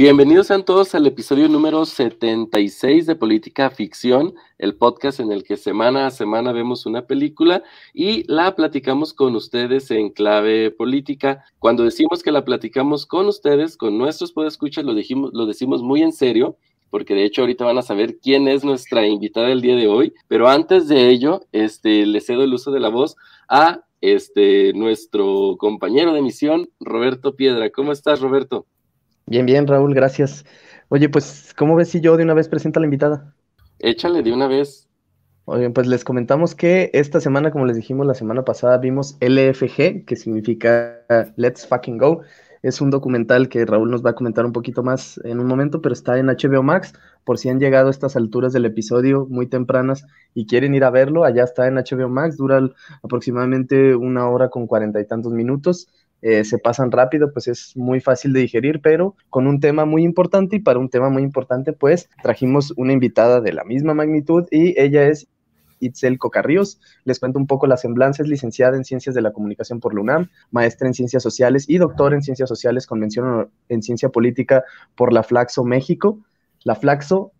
Bienvenidos sean todos al episodio número 76 de Política Ficción, el podcast en el que semana a semana vemos una película y la platicamos con ustedes en clave política. Cuando decimos que la platicamos con ustedes, con nuestros podescuchas, lo, dijimos, lo decimos muy en serio, porque de hecho ahorita van a saber quién es nuestra invitada del día de hoy, pero antes de ello, este, le cedo el uso de la voz a este, nuestro compañero de misión, Roberto Piedra. ¿Cómo estás, Roberto? Bien, bien, Raúl, gracias. Oye, pues, ¿cómo ves si yo de una vez presento a la invitada? Échale de una vez. Oye, pues les comentamos que esta semana, como les dijimos la semana pasada, vimos LFG, que significa Let's Fucking Go. Es un documental que Raúl nos va a comentar un poquito más en un momento, pero está en HBO Max. Por si han llegado a estas alturas del episodio muy tempranas y quieren ir a verlo, allá está en HBO Max. Dura aproximadamente una hora con cuarenta y tantos minutos. Eh, se pasan rápido, pues es muy fácil de digerir, pero con un tema muy importante y para un tema muy importante, pues trajimos una invitada de la misma magnitud y ella es Itzel Cocarríos. Les cuento un poco las semblanzas, licenciada en Ciencias de la Comunicación por la UNAM, maestra en Ciencias Sociales y doctor en Ciencias Sociales con mención en Ciencia Política por la Flaxo México. La Flaxo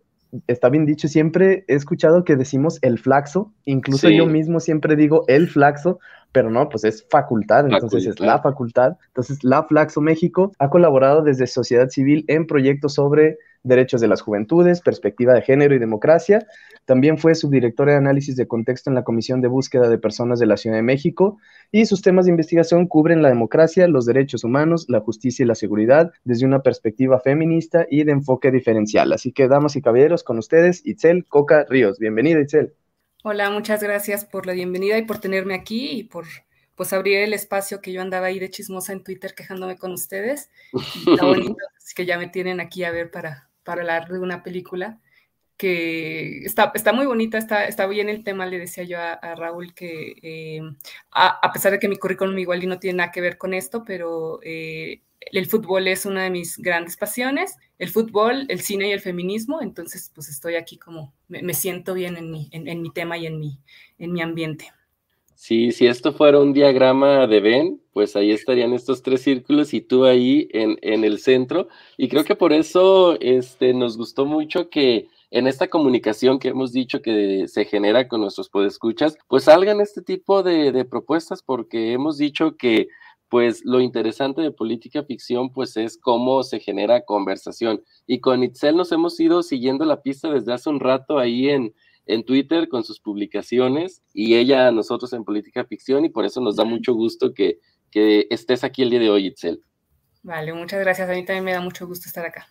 está bien dicho, siempre he escuchado que decimos el flaxo, incluso yo mismo siempre digo el flaxo, pero no, pues es facultad, entonces es la facultad. Entonces, la Flaxo México ha colaborado desde sociedad civil en proyectos sobre derechos de las juventudes, perspectiva de género y democracia. También fue subdirectora de análisis de contexto en la Comisión de Búsqueda de Personas de la Ciudad de México y sus temas de investigación cubren la democracia, los derechos humanos, la justicia y la seguridad desde una perspectiva feminista y de enfoque diferencial. Así que, damas y caballeros, con ustedes, Itzel Coca Ríos. Bienvenida, Itzel. Hola, muchas gracias por la bienvenida y por tenerme aquí y por pues abrir el espacio que yo andaba ahí de chismosa en Twitter quejándome con ustedes. Está bonito, así que ya me tienen aquí a ver para, para hablar de una película que está, está muy bonita, está, está bien el tema, le decía yo a, Raúl que eh, a, pesar de que mi currículum igual y no tiene nada que ver con esto, pero eh, el fútbol es una de mis grandes pasiones, el fútbol, el cine y el feminismo, entonces pues estoy aquí como, me, siento bien en mi, en, mi tema y en mi, en mi ambiente. Sí, si esto fuera un diagrama de Ben, pues ahí estarían estos tres círculos y tú ahí en, en el centro. Y creo que por eso este, nos gustó mucho que en esta comunicación que hemos dicho que se genera con nuestros podescuchas, pues salgan este tipo de propuestas, porque hemos dicho que pues lo interesante de política ficción pues es cómo se genera conversación. Y con Itzel nos hemos ido siguiendo la pista desde hace un rato ahí en, en Twitter con sus publicaciones y ella a nosotros en política ficción y por eso nos da mucho gusto que, que estés aquí el día de hoy, Itzel. Vale, muchas gracias. A mí también me da mucho gusto estar acá.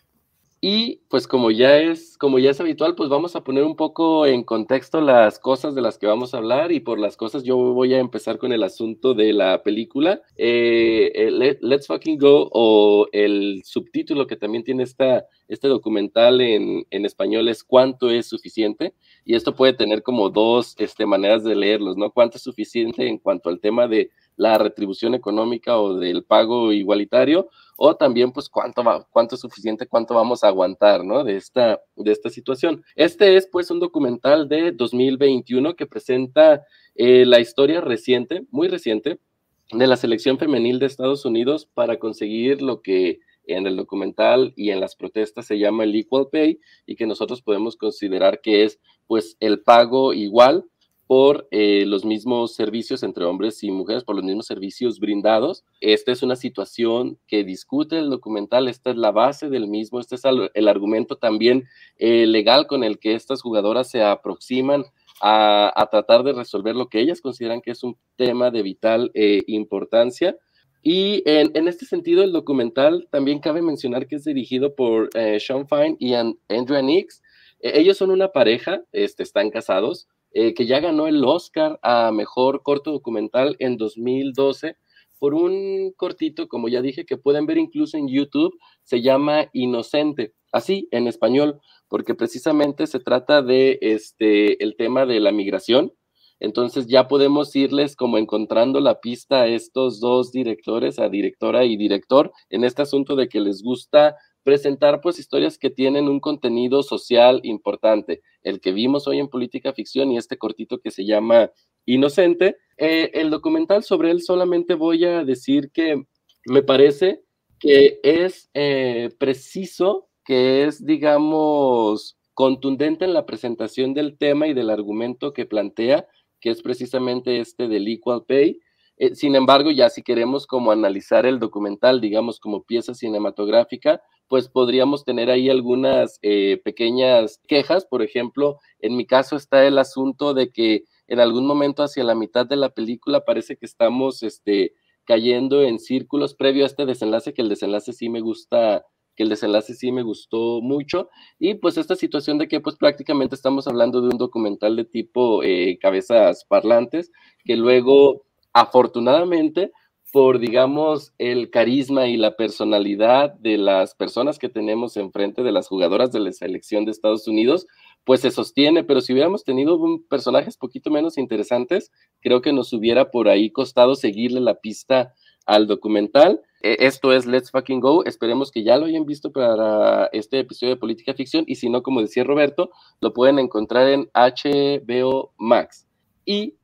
Y pues como ya es, como ya es habitual, pues vamos a poner un poco en contexto las cosas de las que vamos a hablar y por las cosas yo voy a empezar con el asunto de la película. Eh, Let's Fucking Go o el subtítulo que también tiene esta, este documental en, en, español es ¿Cuánto es suficiente? Y esto puede tener como dos este, maneras de leerlos, ¿no? ¿Cuánto es suficiente en cuanto al tema de la retribución económica o del pago igualitario? o también pues cuánto, cuánto es suficiente, cuánto vamos a aguantar, ¿no? De esta, de esta situación. Este es pues un documental de 2021 que presenta eh, la historia reciente, muy reciente, de la selección femenil de Estados Unidos para conseguir lo que en el documental y en las protestas se llama el equal pay y que nosotros podemos considerar que es pues el pago igual por eh, los mismos servicios entre hombres y mujeres, por los mismos servicios brindados. Esta es una situación que discute el documental, esta es la base del mismo, este es el, argumento también eh, legal con el que estas jugadoras se aproximan a, tratar de resolver lo que ellas consideran que es un tema de vital eh, importancia. Y en, este sentido, el documental también cabe mencionar que es dirigido por Sean Fine y Andrea Nix. ellos son una pareja, este, están casados, eh, que ya ganó el Oscar a Mejor Corto Documental en 2012 por un cortito, como ya dije, que pueden ver incluso en YouTube, se llama Inocente, así en español, porque precisamente se trata de este, el tema de la migración Entonces ya podemos irles como encontrando la pista a estos dos directores, a directora y director, en este asunto de que les gusta presentar pues historias que tienen un contenido social importante, el que vimos hoy en Política Ficción y este cortito que se llama Inocente. Eh, el documental sobre él solamente voy a decir que me parece que es eh, preciso, que es, digamos, contundente en la presentación del tema y del argumento que plantea, que es precisamente este del Equal Pay. Eh, sin embargo, ya si queremos como analizar el documental, digamos, como pieza cinematográfica, pues podríamos tener ahí algunas eh, pequeñas quejas. Por ejemplo, en mi caso está el asunto de que en algún momento hacia la mitad de la película parece que estamos este, cayendo en círculos previo a este desenlace, que el desenlace sí me gusta que el desenlace sí me gustó mucho. Y pues esta situación de que pues prácticamente estamos hablando de un documental de tipo eh, cabezas parlantes, que luego afortunadamente por, digamos, el carisma y la personalidad de las personas que tenemos enfrente de las jugadoras de la selección de Estados Unidos, pues se sostiene, pero si hubiéramos tenido un, personajes poquito menos interesantes, creo que nos hubiera por ahí costado seguirle la pista al documental. E, esto es Let's Fucking Go. Esperemos que ya lo hayan visto para este episodio de Política Ficción y si no, como decía Roberto, lo pueden encontrar en HBO Max. Y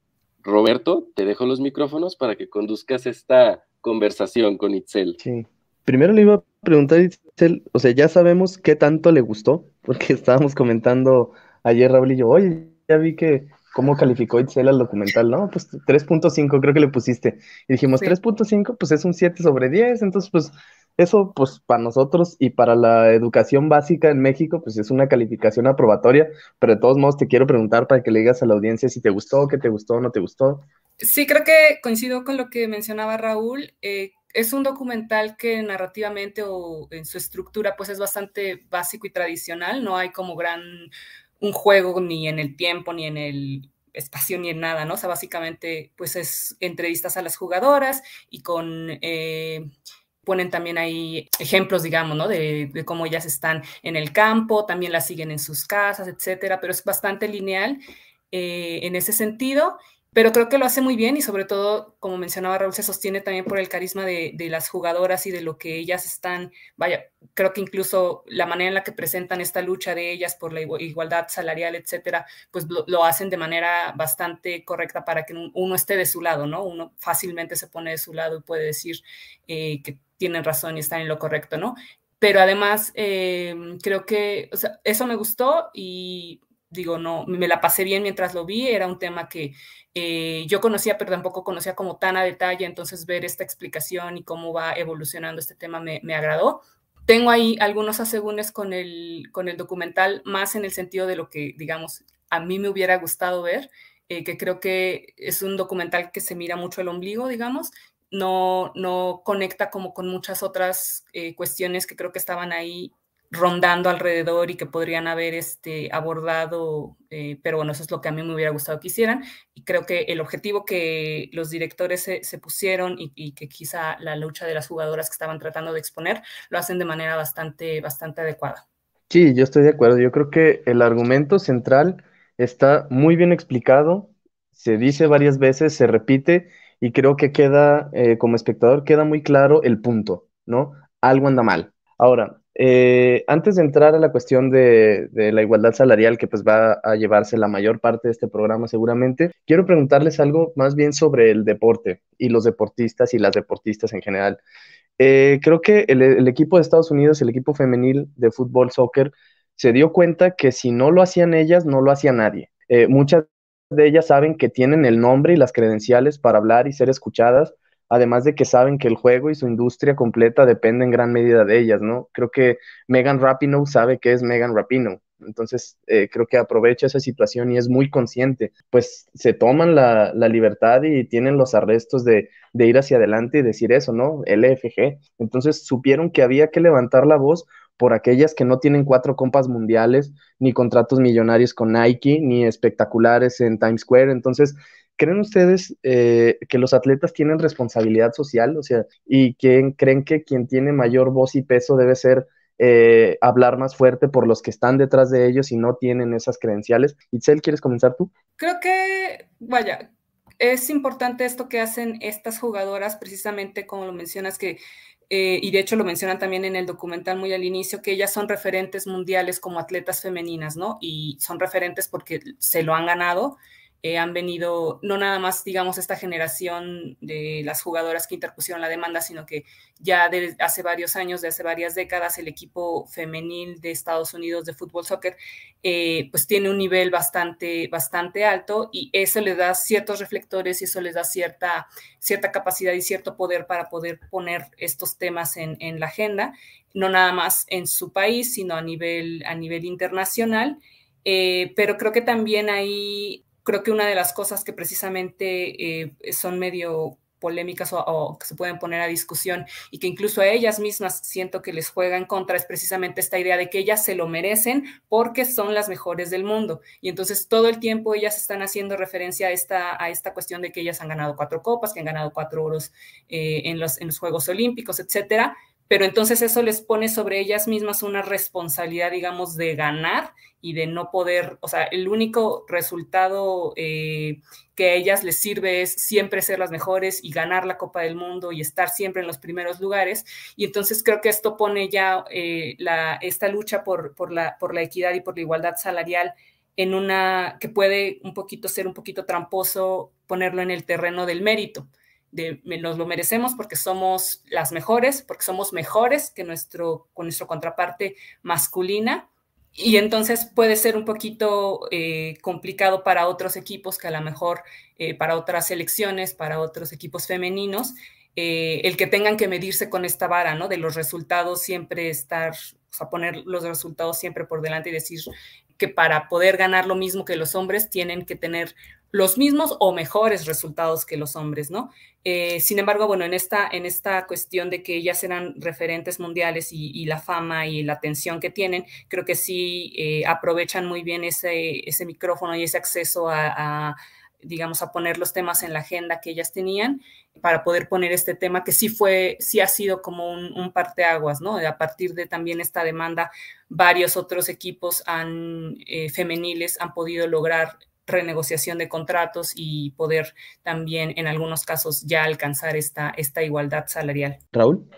Roberto, te dejo los micrófonos para que conduzcas esta conversación con Itzel. Sí. Primero le iba a preguntar Itzel, o sea, ya sabemos qué tanto le gustó, porque estábamos comentando ayer Raúl y yo, oye, ya vi que cómo calificó Itzel al documental, ¿no? Pues 3.5 creo que le pusiste. Y dijimos, 3.5, pues es un 7 sobre 10, entonces pues eso, pues para nosotros y para la educación básica en México, pues es una calificación aprobatoria, pero de todos modos te quiero preguntar para que le digas a la audiencia si te gustó, qué te gustó, no te gustó. Sí, creo que coincido con lo que mencionaba Raúl. Eh, es un documental que narrativamente o en su estructura pues es bastante básico y tradicional, no hay como gran un juego ni en el tiempo ni en el espacio ni en nada, ¿no? O sea, básicamente pues es entrevistas a las jugadoras y con... Eh, ponen también ahí ejemplos, digamos, ¿no? De, cómo ellas están en el campo, también las siguen en sus casas, etcétera, pero es bastante lineal eh, en ese sentido. Pero creo que lo hace muy bien y sobre todo, como mencionaba Raúl, se sostiene también por el carisma de, las jugadoras y de lo que ellas están, vaya, creo que incluso la manera en la que presentan esta lucha de ellas por la igualdad salarial, etcétera, pues lo, hacen de manera bastante correcta para que uno esté de su lado, ¿no? Uno fácilmente se pone de su lado y puede decir eh, que tienen razón y están en lo correcto, ¿no? Pero además, em, creo que o sea, eso me gustó y digo, no, me la pasé bien mientras lo vi, era un tema que eh, yo conocía, pero tampoco conocía como tan a detalle, entonces ver esta explicación y cómo va evolucionando este tema me, me agradó. Tengo ahí algunos asegúnes con el, con el documental, más en el sentido de lo que, digamos, a mí me hubiera gustado ver, eh, que creo que es un documental que se mira mucho el ombligo, digamos, no, no conecta como con muchas otras eh, cuestiones que creo que estaban ahí rondando alrededor y que podrían haber este, abordado, eh, pero bueno, eso es lo que a mí me hubiera gustado que hicieran. Y creo que el objetivo que los directores se, pusieron y, que quizá la lucha de las jugadoras que estaban tratando de exponer lo hacen de manera bastante, bastante adecuada. Sí, yo estoy de acuerdo. Yo creo que el argumento central está muy bien explicado, se dice varias veces, se repite y creo que queda, eh, como espectador, queda muy claro el punto, ¿no? Algo anda mal. Ahora, eh, antes de entrar a la cuestión de, la igualdad salarial, que pues va a llevarse la mayor parte de este programa seguramente, quiero preguntarles algo más bien sobre el deporte y los deportistas y las deportistas en general. Eh, creo que el, equipo de Estados Unidos, el equipo femenil de fútbol, soccer, se dio cuenta que si no lo hacían ellas, no lo hacía nadie. muchas de ellas saben que tienen el nombre y las credenciales para hablar y ser escuchadas, además de que saben que el juego y su industria completa depende en gran medida de ellas, ¿no? Creo que Megan Rapinoe sabe que es Megan Rapinoe, entonces eh, creo que aprovecha esa situación y es muy consciente, pues se toman la, libertad y tienen los arrestos de, de ir hacia adelante y decir eso, ¿no? LFG. Entonces supieron que había que levantar la voz por aquellas que no tienen cuatro compas mundiales, ni contratos millonarios con Nike, ni espectaculares en Times Square. Entonces, ¿creen ustedes eh, que los atletas tienen responsabilidad social? O sea, ¿y quién creen que quien tiene mayor voz y peso debe ser eh, hablar más fuerte por los que están detrás de ellos y no tienen esas credenciales? Itzel, ¿quieres comenzar tú? Creo que vaya, es importante esto que hacen estas jugadoras, precisamente como lo mencionas, que, eh, y de hecho lo mencionan también en el documental muy al inicio, que ellas son referentes mundiales como atletas femeninas, ¿no? Y son referentes porque se lo han ganado eh, han venido, no nada más, digamos, esta generación de las jugadoras que interpusieron la demanda, sino que ya desde hace varios años, de hace varias décadas, el equipo femenil de Estados Unidos de fútbol soccer, eh, pues tiene un nivel bastante, bastante alto y eso le da ciertos reflectores y eso les da cierta, cierta capacidad y cierto poder para poder poner estos temas en, en la agenda, no nada más en su país, sino a nivel, a nivel internacional. Eh, pero creo que también hay creo que una de las cosas que precisamente eh, son medio polémicas o, que se pueden poner a discusión y que incluso a ellas mismas siento que les juega en contra es precisamente esta idea de que ellas se lo merecen porque son las mejores del mundo. Y entonces todo el tiempo ellas están haciendo referencia a esta, a esta cuestión de que ellas han ganado cuatro copas, que han ganado cuatro oros eh, en, los, en los Juegos Olímpicos, etcétera, pero entonces eso les pone sobre ellas mismas una responsabilidad, digamos, de ganar y de no poder, o sea, el único resultado eh, que a ellas les sirve es siempre ser las mejores y ganar la Copa del Mundo y estar siempre en los primeros lugares. Y entonces creo que esto pone ya eh, esta lucha por, por, la, por la equidad y por la igualdad salarial en una que puede un poquito ser un poquito tramposo ponerlo en el terreno del mérito nos lo merecemos porque somos las mejores, porque somos mejores que nuestro, con nuestra contraparte masculina. Y entonces puede ser un poquito eh, complicado para otros equipos que a lo mejor eh, para otras selecciones, para otros equipos femeninos, eh, el que tengan que medirse con esta vara, ¿no? De los resultados siempre estar, o sea, poner los resultados siempre por delante y decir que para poder ganar lo mismo que los hombres tienen que tener los mismos o mejores resultados que los hombres, ¿no? Eh, sin embargo, bueno, en esta, en esta cuestión de que ellas eran referentes mundiales y, la fama y la atención que tienen, creo que sí eh, aprovechan muy bien ese, ese micrófono y ese acceso a, digamos, a poner los temas en la agenda que ellas tenían para poder poner este tema que sí fue, sí ha sido como un, un parteaguas, ¿no? A partir de también esta demanda, varios otros equipos eh, femeniles han podido lograr renegociación de contratos y poder también en algunos casos ya alcanzar esta, esta igualdad salarial. Raúl.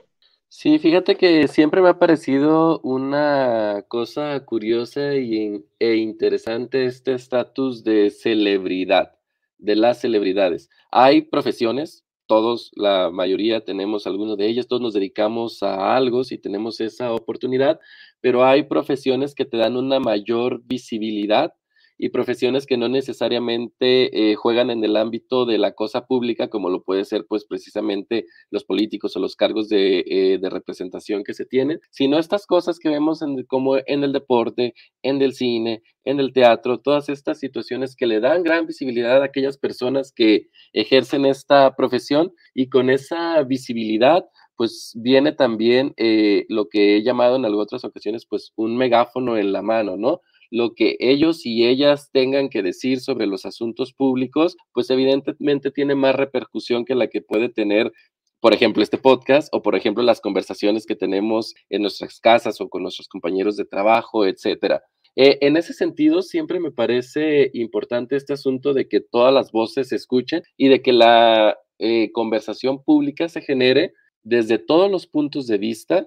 Sí, fíjate que siempre me ha parecido una cosa curiosa y, e interesante este estatus de celebridad, de las celebridades. Hay profesiones, todos, la mayoría tenemos alguno de ellas, todos nos dedicamos a algo si tenemos esa oportunidad, pero hay profesiones que te dan una mayor visibilidad y profesiones que no necesariamente eh, juegan en el ámbito de la cosa pública, como lo puede ser pues precisamente los políticos o los cargos de, eh, representación que se tienen, sino estas cosas que vemos como en el deporte, en el cine, en el teatro, todas estas situaciones que le dan gran visibilidad a aquellas personas que ejercen esta profesión y con esa visibilidad pues viene también eh, lo que he llamado en algunas otras ocasiones, pues un megáfono en la mano, ¿no? Lo que ellos y ellas tengan que decir sobre los asuntos públicos, pues evidentemente tiene más repercusión que la que puede tener por ejemplo, este podcast o, por ejemplo, las conversaciones que tenemos en nuestras casas o con nuestros compañeros de trabajo, etcétera. Eh, en ese sentido, siempre me parece importante este asunto de que todas las voces se escuchen y de que la eh, conversación pública se genere desde todos los puntos de vista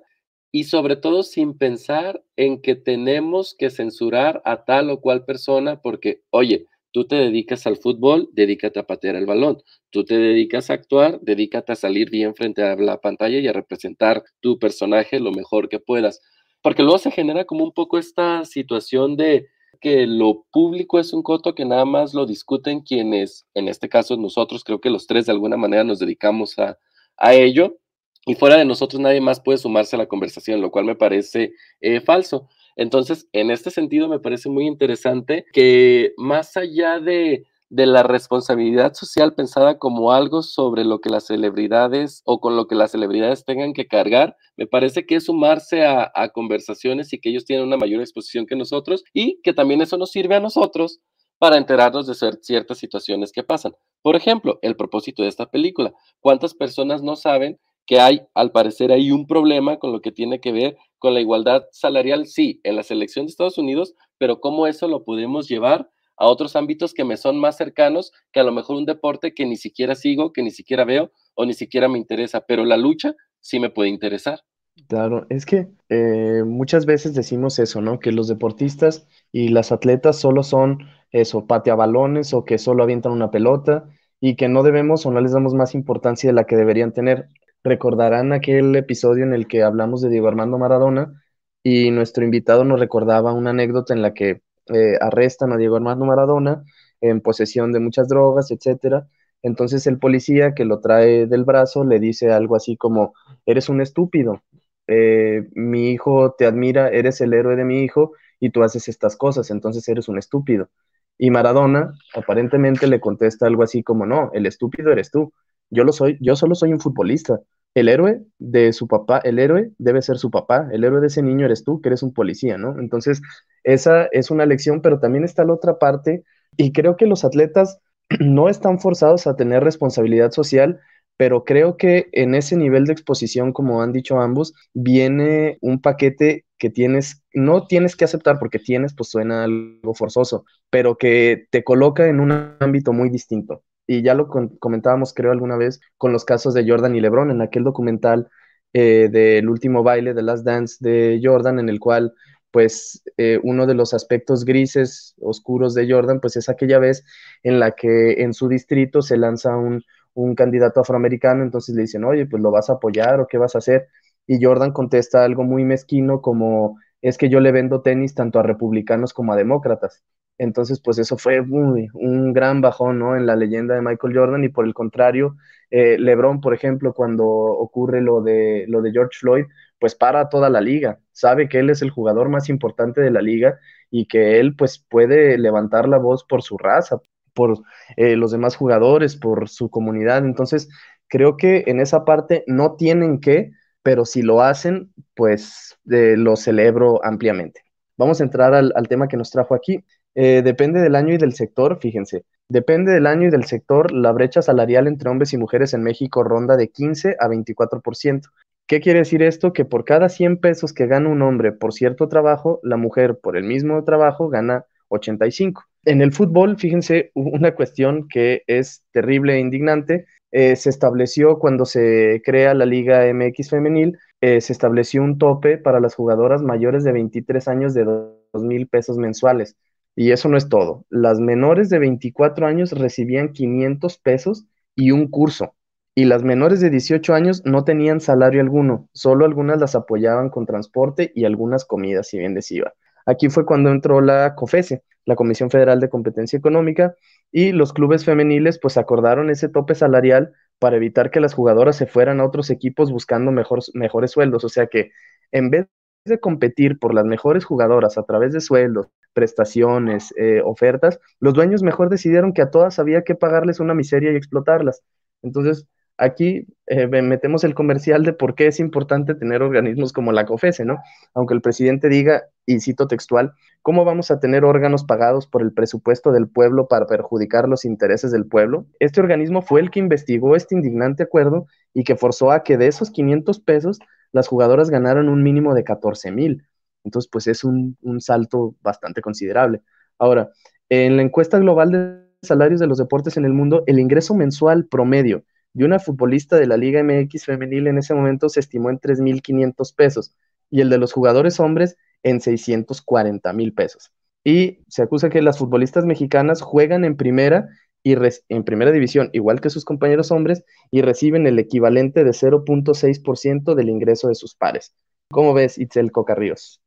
y sobre todo sin pensar en que tenemos que censurar a tal o cual persona porque, oye, tú te dedicas al fútbol, dedícate a patear el balón. Tú te dedicas a actuar, dedícate a salir bien frente a la pantalla y a representar tu personaje lo mejor que puedas. Porque luego se genera como un poco esta situación de que lo público es un coto que nada más lo discuten quienes, en este caso nosotros, creo que los tres de alguna manera nos dedicamos a, a ello, y fuera de nosotros nadie más puede sumarse a la conversación, lo cual me parece eh, falso. Entonces, en este sentido, me parece muy interesante que más allá de, de la responsabilidad social pensada como algo sobre lo que las celebridades o con lo que las celebridades tengan que cargar, me parece que es sumarse a, a conversaciones y que ellos tienen una mayor exposición que nosotros y que también eso nos sirve a nosotros para enterarnos de ciertas situaciones que pasan. Por ejemplo, el propósito de esta película. ¿Cuántas personas no saben que hay, al parecer, hay un problema con lo que tiene que ver con la igualdad salarial, sí, en la selección de Estados Unidos, pero cómo eso lo podemos llevar a otros ámbitos que me son más cercanos que a lo mejor un deporte que ni siquiera sigo, que ni siquiera veo o ni siquiera me interesa, pero la lucha sí me puede interesar. Claro, es que eh, muchas veces decimos eso, ¿no? Que los deportistas y las atletas solo son eso, balones o que solo avientan una pelota y que no debemos o no les damos más importancia de la que deberían tener. Recordarán aquel episodio en el que hablamos de Diego Armando Maradona y nuestro invitado nos recordaba una anécdota en la que eh, arrestan a Diego Armando Maradona en posesión de muchas drogas, etcétera. Entonces el policía que lo trae del brazo le dice algo así como, eres un estúpido, eh, mi hijo te admira, eres el héroe de mi hijo y tú haces estas cosas, entonces eres un estúpido. Y Maradona aparentemente le contesta algo así como, no, el estúpido eres tú, yo lo soy, yo solo soy un futbolista. El héroe de su papá, el héroe debe ser su papá, el héroe de ese niño eres tú, que eres un policía, ¿no? Entonces, esa es una lección, pero también está la otra parte, y creo que los atletas no están forzados a tener responsabilidad social, pero creo que en ese nivel de exposición, como han dicho ambos, viene un paquete que tienes, no tienes que aceptar porque tienes, pues suena algo forzoso, pero que te coloca en un ámbito muy distinto y ya lo comentábamos creo alguna vez con los casos de Jordan y LeBron en aquel documental eh, del último baile de Last Dance de Jordan en el cual pues eh, uno de los aspectos grises, oscuros de Jordan, pues es aquella vez en la que en su distrito se lanza un, un candidato afroamericano, entonces le dicen, oye, pues lo vas a apoyar o qué vas a hacer. Y Jordan contesta algo muy mezquino como, es que yo le vendo tenis tanto a republicanos como a demócratas. Entonces, pues eso fue un gran bajón, ¿no? En la leyenda de Michael Jordan y por el contrario, eh, LeBron, por ejemplo, cuando ocurre lo de, lo de George Floyd, pues para toda la liga, sabe que él es el jugador más importante de la liga y que él pues puede levantar la voz por su raza, por eh, los demás jugadores, por su comunidad. Entonces, creo que en esa parte no tienen que, pero si lo hacen, pues eh, lo celebro ampliamente. Vamos a entrar al tema que nos trajo aquí. Eh, depende del año y del sector, fíjense. Depende del año y del sector, la brecha salarial entre hombres y mujeres en México ronda de 15 a 24%. ¿Qué quiere decir esto? Que por cada 100 pesos que gana un hombre por cierto trabajo, la mujer por el mismo trabajo gana 85. En el fútbol, fíjense, una cuestión que es terrible e indignante. Eh, se estableció cuando se crea la Liga MX femenil, eh, se estableció un tope para las jugadoras mayores de 23 años de 2 mil pesos mensuales. Y eso no es todo. Las menores de 24 años recibían 500 pesos y un curso. Y las menores de 18 años no tenían salario alguno, solo algunas las apoyaban con transporte y algunas comidas, si bien les iba. Aquí fue cuando entró la COFESE, la Comisión Federal de Competencia Económica, y los clubes femeniles pues acordaron ese tope salarial para evitar que las jugadoras se fueran a otros equipos buscando mejores sueldos. O sea que en vez de competir por las mejores jugadoras a través de sueldos, prestaciones, eh, ofertas, los dueños mejor decidieron que a todas había que pagarles una miseria y explotarlas. Entonces, aquí eh, metemos el comercial de por qué es importante tener organismos como la COFESE, ¿no? Aunque el presidente diga, y cito textual, ¿cómo vamos a tener órganos pagados por el presupuesto del pueblo para perjudicar los intereses del pueblo? Este organismo fue el que investigó este indignante acuerdo y que forzó a que de esos 500 pesos las jugadoras ganaran un mínimo de 14 mil. Entonces, pues es un, salto bastante considerable. Ahora, en la encuesta global de salarios de los deportes en el mundo, el ingreso mensual promedio de una futbolista de la Liga MX femenil en ese momento se estimó en 3.500 pesos y el de los jugadores hombres en 640 mil pesos. Y se acusa que las futbolistas mexicanas juegan en primera y en primera división, igual que sus compañeros hombres, y reciben el equivalente de 0.6% del ingreso de sus pares. ¿Cómo ves, Itzel Cocarríos?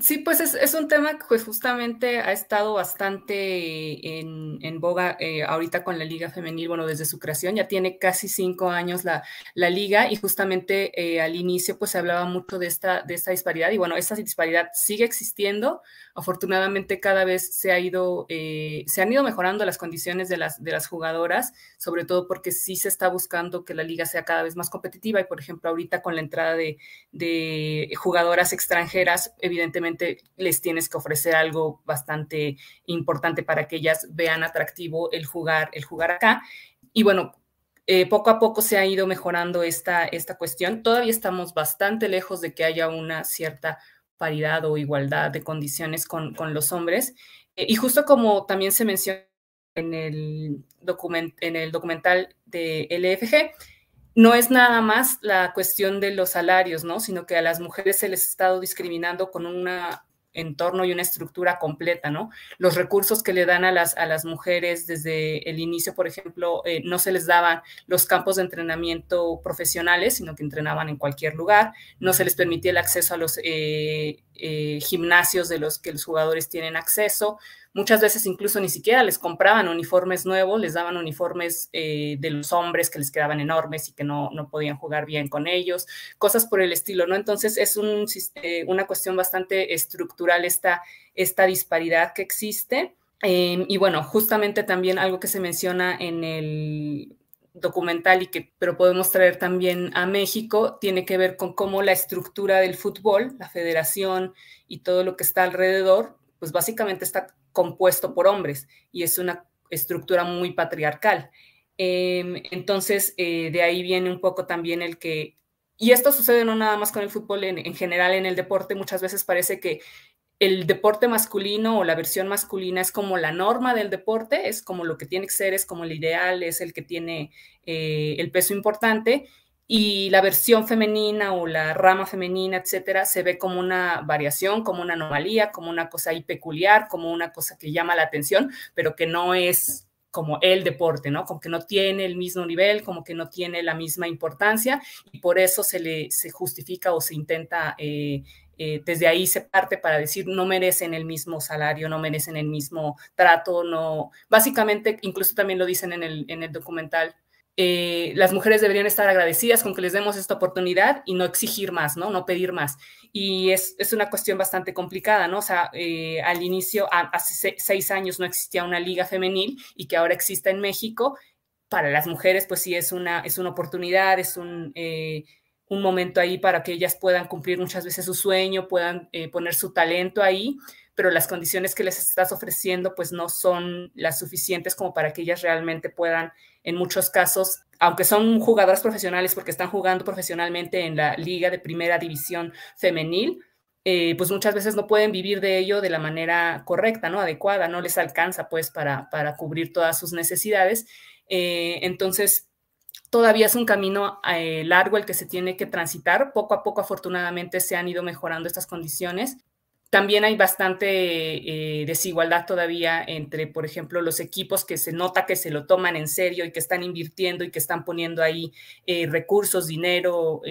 Sí, pues es, un tema que pues justamente ha estado bastante en, boga eh, ahorita con la Liga Femenil, bueno, desde su creación, ya tiene casi cinco años la, Liga y justamente eh, al inicio pues se hablaba mucho de esta, disparidad y bueno, esta disparidad sigue existiendo, afortunadamente cada vez se, ha ido, eh, se han ido mejorando las condiciones de las, de jugadoras, sobre todo porque sí se está buscando que la Liga sea cada vez más competitiva y por ejemplo ahorita con la entrada de, de jugadoras extranjeras, evidentemente les tienes que ofrecer algo bastante importante para que ellas vean atractivo el jugar, el jugar acá. Y bueno, eh, poco a poco se ha ido mejorando esta, esta cuestión. Todavía estamos bastante lejos de que haya una cierta paridad o igualdad de condiciones con, con los hombres. y justo como también se menciona en el, en el documental de LFG, no es nada más la cuestión de los salarios, ¿no? Sino que a las mujeres se les ha estado discriminando con una entorno y una estructura completa, ¿no? Los recursos que le dan a las, a las mujeres desde el inicio, por ejemplo, eh, no se les daban los campos de entrenamiento profesionales, sino que entrenaban en cualquier lugar, no se les permitía el acceso a los eh, eh, gimnasios de los que los jugadores tienen acceso, Muchas veces incluso ni siquiera les compraban uniformes nuevos, les daban uniformes eh, de los hombres que les quedaban enormes y que no, no, podían jugar bien con ellos, cosas por el estilo, ¿no? Entonces es eh, una cuestión bastante estructural esta, esta disparidad que existe. Em, y bueno, justamente también algo que se menciona en el documental y que pero podemos traer también a México tiene que ver con cómo la estructura del fútbol, la federación y todo lo que está alrededor, pues básicamente está compuesto por hombres y es una estructura muy patriarcal. Em, entonces, eh, de ahí viene un poco también el que, y esto sucede no nada más con el fútbol, en, general en el deporte muchas veces parece que el deporte masculino o la versión masculina es como la norma del deporte, es como lo que tiene que ser, es como el ideal, es el que tiene eh, el peso importante, y la versión femenina o la rama femenina, etcétera, se ve como una variación, como una anomalía, como una cosa ahí peculiar, como una cosa que llama la atención, pero que no es como el deporte, ¿no? Como que no tiene el mismo nivel, como que no tiene la misma importancia y por eso se le se justifica o se intenta eh, eh, desde ahí se parte para decir no merecen el mismo salario, no merecen el mismo trato, no, básicamente, incluso también lo dicen en el, en el documental, eh, las mujeres deberían estar agradecidas con que les demos esta oportunidad y no exigir más, ¿no? No pedir más. Y es, es una cuestión bastante complicada, ¿no? O sea, eh, al inicio, hace seis años no existía una liga femenil y que ahora exista en México, para las mujeres, pues sí, es una, es una oportunidad, es un, eh, un momento ahí para que ellas puedan cumplir muchas veces su sueño, puedan poner su talento ahí, pero las condiciones que les estás ofreciendo pues no son las suficientes como para que ellas realmente puedan, en muchos casos, aunque son jugadoras profesionales porque están jugando profesionalmente en la liga de primera división femenil, eh, pues muchas veces no pueden vivir de ello de la manera correcta, ¿no? Adecuada, no les alcanza pues para, para cubrir todas sus necesidades. Eh, entonces, todavía es un camino eh, largo el que se tiene que transitar. Poco a poco, afortunadamente, se han ido mejorando estas condiciones, también hay bastante eh, desigualdad todavía entre, por ejemplo, los equipos que se nota que se lo toman en serio y que están invirtiendo y que están poniendo ahí eh, recursos, dinero,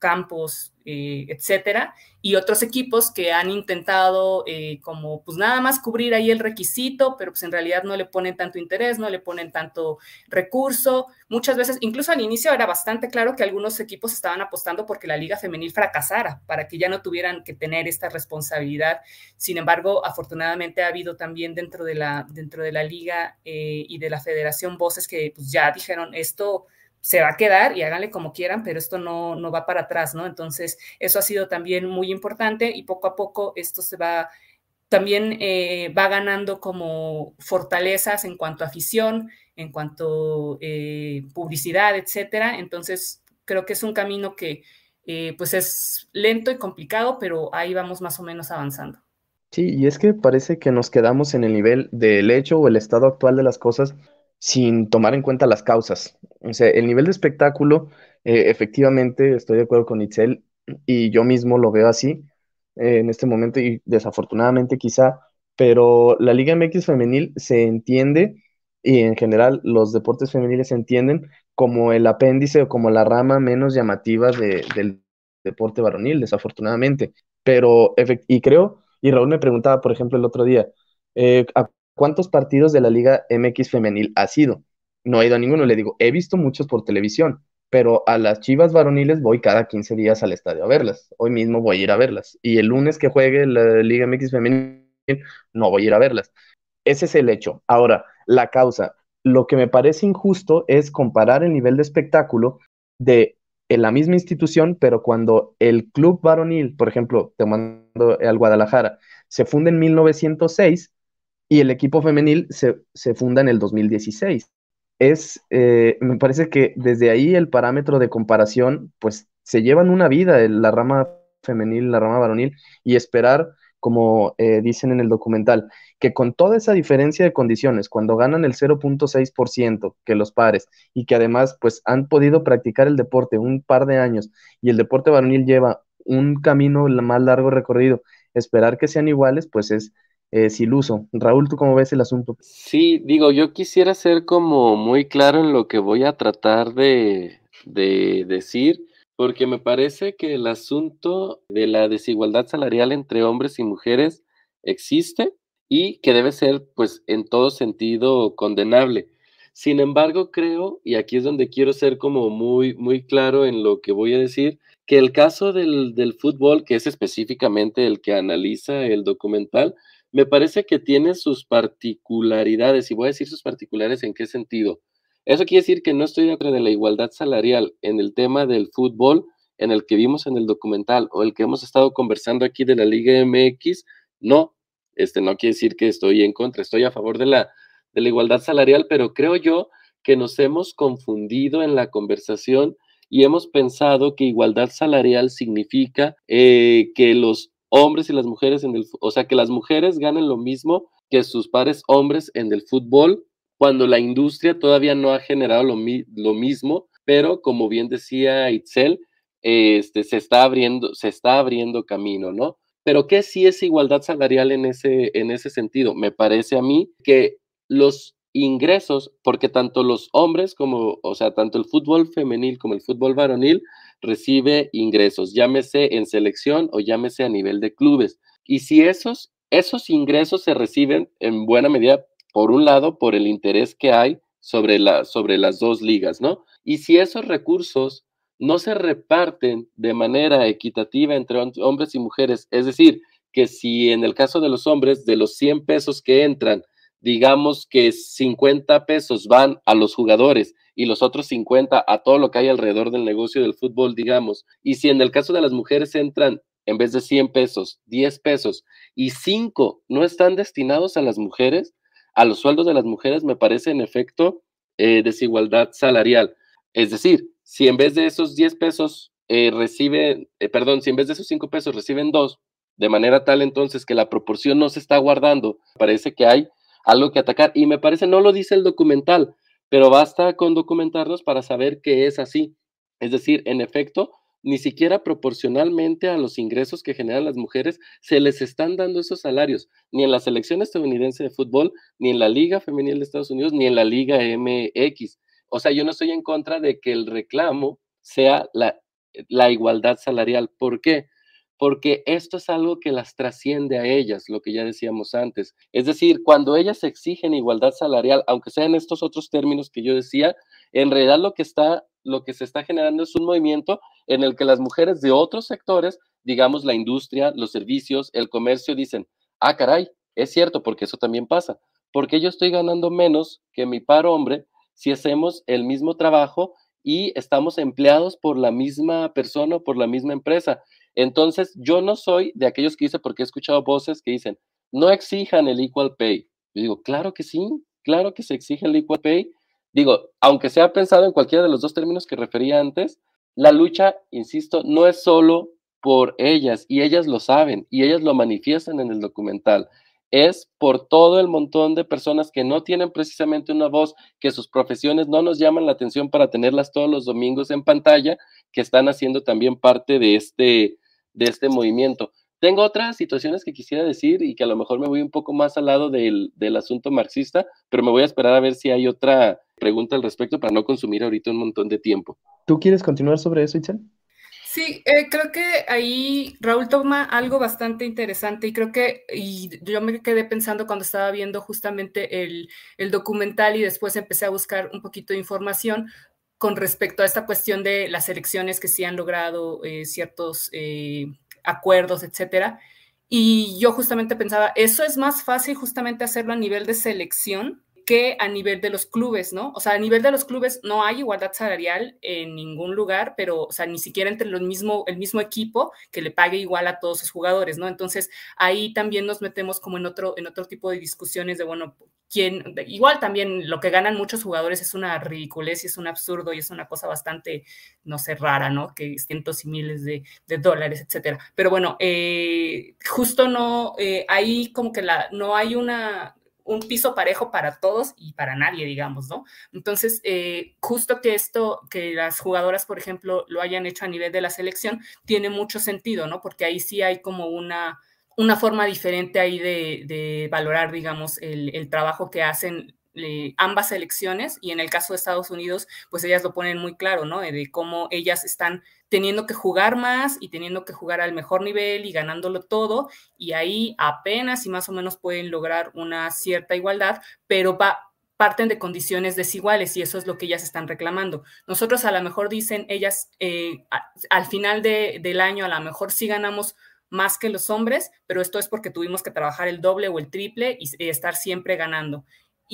campos, eh, etcétera, y otros equipos que han intentado eh, como pues nada más cubrir ahí el requisito, pero pues en realidad no le ponen tanto interés, no le ponen tanto recurso. Muchas veces, incluso al inicio era bastante claro que algunos equipos estaban apostando porque la liga femenil fracasara, para que ya no tuvieran que tener esta responsabilidad. Sin embargo, afortunadamente ha habido también dentro de la, dentro de la liga eh, y de la federación voces que pues ya dijeron esto se va a quedar y háganle como quieran, pero esto no, no va para atrás, ¿no? Entonces, eso ha sido también muy importante y poco a poco esto se va, también eh, va ganando como fortalezas en cuanto a afición, en cuanto eh, publicidad, etcétera. Entonces, creo que es un camino que eh, pues es lento y complicado, pero ahí vamos más o menos avanzando. Sí, y es que parece que nos quedamos en el nivel del hecho o el estado actual de las cosas sin tomar en cuenta las causas. O sea, el nivel de espectáculo, eh, efectivamente, estoy de acuerdo con Itzel y yo mismo lo veo así eh, en este momento y desafortunadamente quizá, pero la Liga MX femenil se entiende y en general los deportes femeniles se entienden como el apéndice o como la rama menos llamativa del deporte varonil, desafortunadamente. Pero, y creo, y Raúl me preguntaba, por ejemplo, el otro día, eh, ¿cuántos partidos de la Liga MX femenil ha sido? No he ido a ninguno, le digo, he visto muchos por televisión, pero a las Chivas varoniles voy cada 15 días al estadio a verlas. Hoy mismo voy a ir a verlas. Y el lunes que juegue la Liga MX femenil, no voy a ir a verlas. Ese es el hecho. Ahora, la causa. Lo que me parece injusto es comparar el nivel de espectáculo de en la misma institución, pero cuando el club varonil, por ejemplo, te mando al Guadalajara, se funda en 1906, y el equipo femenil se, funda en el 2016. Es, eh, me parece que desde ahí el parámetro de comparación, pues se llevan una vida la rama femenil, la rama varonil, y esperar como eh, dicen en el documental, que con toda esa diferencia de condiciones, cuando ganan el 0.6% que los pares y que además pues han podido practicar el deporte un par de años y el deporte varonil lleva un camino más largo recorrido, esperar que sean iguales pues es, es iluso. Raúl, ¿tú cómo ves el asunto? Sí, digo, yo quisiera ser como muy claro en lo que voy a tratar de, de decir porque me parece que el asunto de la desigualdad salarial entre hombres y mujeres existe y que debe ser, pues, en todo sentido condenable. Sin embargo, creo, y aquí es donde quiero ser como muy, muy claro en lo que voy a decir, que el caso del, del fútbol, que es específicamente el que analiza el documental, me parece que tiene sus particularidades, y voy a decir sus particulares en qué sentido. Eso quiere decir que no estoy dentro de la igualdad salarial en el tema del fútbol, en el que vimos en el documental o el que hemos estado conversando aquí de la Liga MX. No, este no quiere decir que estoy en contra, estoy a favor de la, de la igualdad salarial, pero creo yo que nos hemos confundido en la conversación y hemos pensado que igualdad salarial significa eh, que los hombres y las mujeres en el, o sea, que las mujeres ganen lo mismo que sus pares hombres en el fútbol cuando la industria todavía no ha generado lo, mismo, pero como bien decía Itzel, este, se, está abriendo, se está abriendo camino, ¿no? Pero ¿qué sí es igualdad salarial en ese, en ese sentido? Me parece a mí que los ingresos, porque tanto los hombres como, o sea, tanto el fútbol femenil como el fútbol varonil recibe ingresos, llámese en selección o llámese a nivel de clubes. Y si esos, esos ingresos se reciben en buena medida por un lado, por el interés que hay sobre, la, sobre las dos ligas, ¿no? Y si esos recursos no se reparten de manera equitativa entre hombres y mujeres, es decir, que si en el caso de los hombres, de los 100 pesos que entran, digamos que 50 pesos van a los jugadores y los otros 50 a todo lo que hay alrededor del negocio del fútbol, digamos, y si en el caso de las mujeres entran en vez de 100 pesos, 10 pesos y 5 no están destinados a las mujeres, a los sueldos de las mujeres me parece en efecto eh, desigualdad salarial. Es decir, si en vez de esos 10 pesos eh, reciben, eh, perdón, si en vez de esos 5 pesos reciben 2, de manera tal entonces que la proporción no se está guardando, parece que hay algo que atacar. Y me parece, no lo dice el documental, pero basta con documentarnos para saber que es así. Es decir, en efecto, ni siquiera proporcionalmente a los ingresos que generan las mujeres se les están dando esos salarios, ni en la selección estadounidense de fútbol, ni en la Liga Femenil de Estados Unidos, ni en la Liga MX. O sea, yo no estoy en contra de que el reclamo sea la, la igualdad salarial. ¿Por qué? Porque esto es algo que las trasciende a ellas, lo que ya decíamos antes. Es decir, cuando ellas exigen igualdad salarial, aunque sea en estos otros términos que yo decía, en realidad lo que está lo que se está generando es un movimiento en el que las mujeres de otros sectores, digamos la industria, los servicios, el comercio, dicen, ah, caray, es cierto, porque eso también pasa, porque yo estoy ganando menos que mi par hombre si hacemos el mismo trabajo y estamos empleados por la misma persona o por la misma empresa. Entonces, yo no soy de aquellos que dicen, porque he escuchado voces que dicen, no exijan el equal pay. Yo digo, claro que sí, claro que se exige el equal pay, digo, aunque sea pensado en cualquiera de los dos términos que refería antes, la lucha, insisto, no es solo por ellas, y ellas lo saben, y ellas lo manifiestan en el documental. Es por todo el montón de personas que no tienen precisamente una voz, que sus profesiones no nos llaman la atención para tenerlas todos los domingos en pantalla, que están haciendo también parte de este, de este movimiento. Tengo otras situaciones que quisiera decir y que a lo mejor me voy un poco más al lado del, del asunto marxista, pero me voy a esperar a ver si hay otra pregunta al respecto para no consumir ahorita un montón de tiempo. ¿Tú quieres continuar sobre eso, Itzel? Sí, eh, creo que ahí Raúl toma algo bastante interesante y creo que y yo me quedé pensando cuando estaba viendo justamente el, el, documental y después empecé a buscar un poquito de información con respecto a esta cuestión de las elecciones que sí han logrado eh, ciertos eh, acuerdos, etcétera. Y yo justamente pensaba, eso es más fácil justamente hacerlo a nivel de selección que a nivel de los clubes, ¿no? O sea, a nivel de los clubes no hay igualdad salarial en ningún lugar, pero, o sea, ni siquiera entre los mismo, el mismo equipo que le pague igual a todos sus jugadores, ¿no? Entonces, ahí también nos metemos como en otro, en otro tipo de discusiones de, bueno, quién, igual también lo que ganan muchos jugadores es una ridiculez y es un absurdo y es una cosa bastante, no sé, rara, ¿no? Que cientos y miles de, dólares, etcétera. Pero bueno, eh, justo no, eh, ahí como que la, no hay una un piso parejo para todos y para nadie, digamos, ¿no? Entonces, eh, justo que esto, que las jugadoras, por ejemplo, lo hayan hecho a nivel de la selección, tiene mucho sentido, ¿no? Porque ahí sí hay como una, una forma diferente ahí de, valorar, digamos, el, el, trabajo que hacen eh, ambas selecciones y en el caso de Estados Unidos, pues ellas lo ponen muy claro, ¿no? De cómo ellas están teniendo que jugar más y teniendo que jugar al mejor nivel y ganándolo todo y ahí apenas y más o menos pueden lograr una cierta igualdad, pero parten de condiciones desiguales y eso es lo que ellas están reclamando. Nosotros a lo mejor dicen ellas eh, al final del año a lo mejor sí ganamos más que los hombres, pero esto es porque tuvimos que trabajar el doble o el triple y estar siempre ganando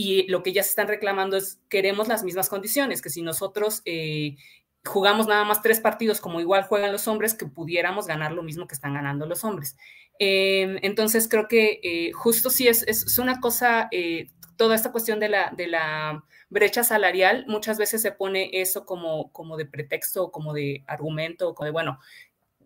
y lo que ellas están reclamando es queremos las mismas condiciones, que si nosotros eh, jugamos nada más tres partidos como igual juegan los hombres, que pudiéramos ganar lo mismo que están ganando los hombres. Em, entonces creo que eh, justo sí es, es, una cosa, eh, toda esta cuestión de la, de la brecha salarial, muchas veces se pone eso como, como de pretexto, como de argumento, como de, bueno,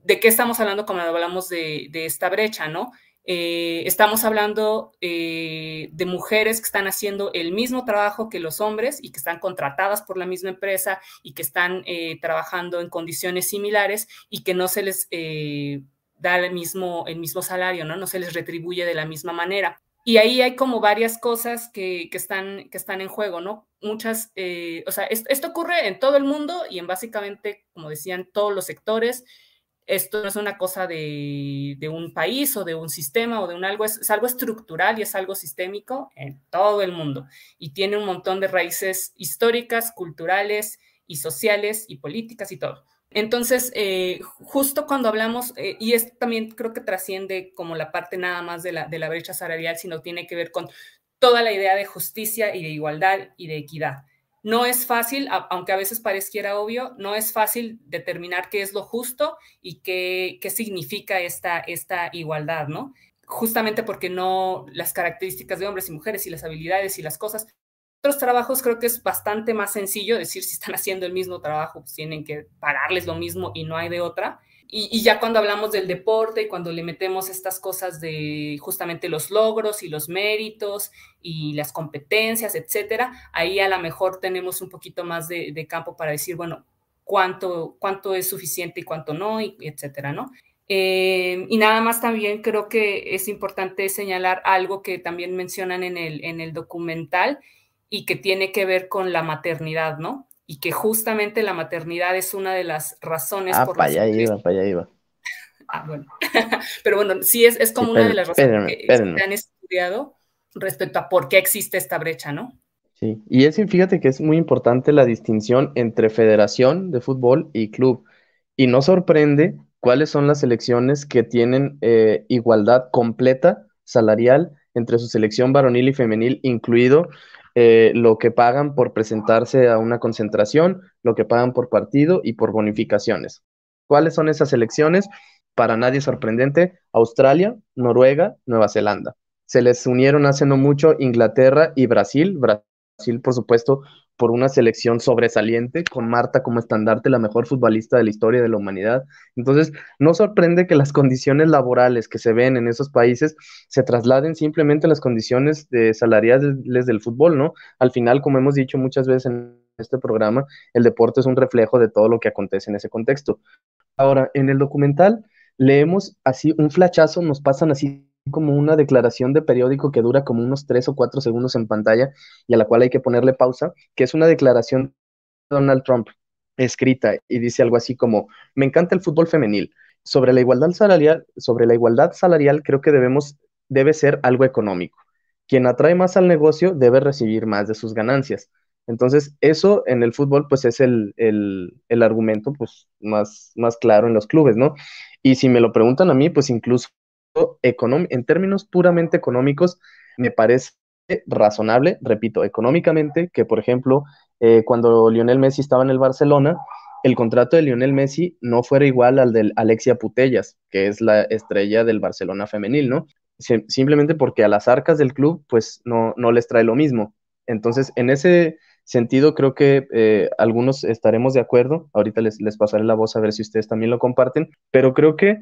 ¿de qué estamos hablando cuando hablamos de, de esta brecha, no? Eh, estamos hablando eh, de mujeres que están haciendo el mismo trabajo que los hombres y que están contratadas por la misma empresa y que están eh, trabajando en condiciones similares y que no se les da el mismo, el mismo salario, ¿no? No se les retribuye de la misma manera. Y ahí hay como varias cosas que, que están, que están en juego, ¿no? Muchas, o sea, esto, ocurre en todo el mundo y en básicamente, como decían, todos los sectores esto no es una cosa de, un país o de un sistema o de un algo, es, algo estructural y es algo sistémico en todo el mundo y tiene un montón de raíces históricas, culturales y sociales y políticas y todo. Entonces, eh, justo cuando hablamos, eh, y esto también creo que trasciende como la parte nada más de la brecha salarial, sino tiene que ver con toda la idea de justicia y de igualdad y de equidad. No es fácil, aunque a veces parezca obvio, no es fácil determinar qué es lo justo y qué, qué significa esta, esta igualdad, ¿no? Justamente porque no las características de hombres y mujeres y las habilidades y las cosas. Otros trabajos creo que es bastante más sencillo decir si están haciendo el mismo trabajo, pues tienen que pagarles lo mismo y no hay de otra y, ya cuando hablamos del deporte y cuando le metemos estas cosas de justamente los logros y los méritos y las competencias, etcétera, ahí a lo mejor tenemos un poquito más de, campo para decir, bueno, cuánto, cuánto es suficiente y cuánto no, y, etcétera, ¿no? Eh, y nada más también creo que es importante señalar algo que también mencionan en el, en el documental y que tiene que ver con la maternidad, ¿no? Y que justamente la maternidad es una de las razones ah, por las allá iba, para allá iba. Ah, bueno. Pero bueno, sí es, es como una de las razones que se han estudiado respecto a por qué existe esta brecha, ¿no? Sí, y es, fíjate que es muy importante la distinción entre federación de fútbol y club. Y no sorprende cuáles son las selecciones que tienen eh, igualdad completa salarial entre su selección varonil y femenil, incluido eh, lo que pagan por presentarse a una concentración, lo que pagan por partido y por bonificaciones. ¿Cuáles son esas elecciones? Para nadie sorprendente, Australia, Noruega, Nueva Zelanda. Se les unieron hace no mucho Inglaterra y Brasil. Brasil, por supuesto, por una selección sobresaliente, con Marta como estandarte, la mejor futbolista de la historia de la humanidad. Entonces, no sorprende que las condiciones laborales que se ven en esos países se trasladen simplemente a las condiciones de salariales del fútbol, ¿no? Al final, como hemos dicho muchas veces en este programa, el deporte es un reflejo de todo lo que acontece en ese contexto. Ahora, en el documental leemos así un flachazo, nos pasan así como una declaración de periódico que dura como unos tres o cuatro segundos en pantalla y a la cual hay que ponerle pausa, que es una declaración de Donald Trump escrita y dice algo así como, me encanta el fútbol femenil. Sobre la igualdad salarial, sobre la igualdad salarial creo que debemos, debe ser algo económico. Quien atrae más al negocio debe recibir más de sus ganancias. Entonces, eso en el fútbol, pues es el, el argumento pues, más, más claro en los clubes, ¿no? Y si me lo preguntan a mí, pues incluso en términos puramente económicos, me parece razonable, repito, económicamente, que por ejemplo, eh, cuando Lionel Messi estaba en el Barcelona, el contrato de Lionel Messi no fuera igual al de Alexia Putellas, que es la estrella del Barcelona femenil, ¿no? simplemente porque a las arcas del club, pues no, no les trae lo mismo. Entonces, en ese sentido, creo que eh, algunos estaremos de acuerdo. Ahorita les, les pasaré la voz a ver si ustedes también lo comparten, pero creo que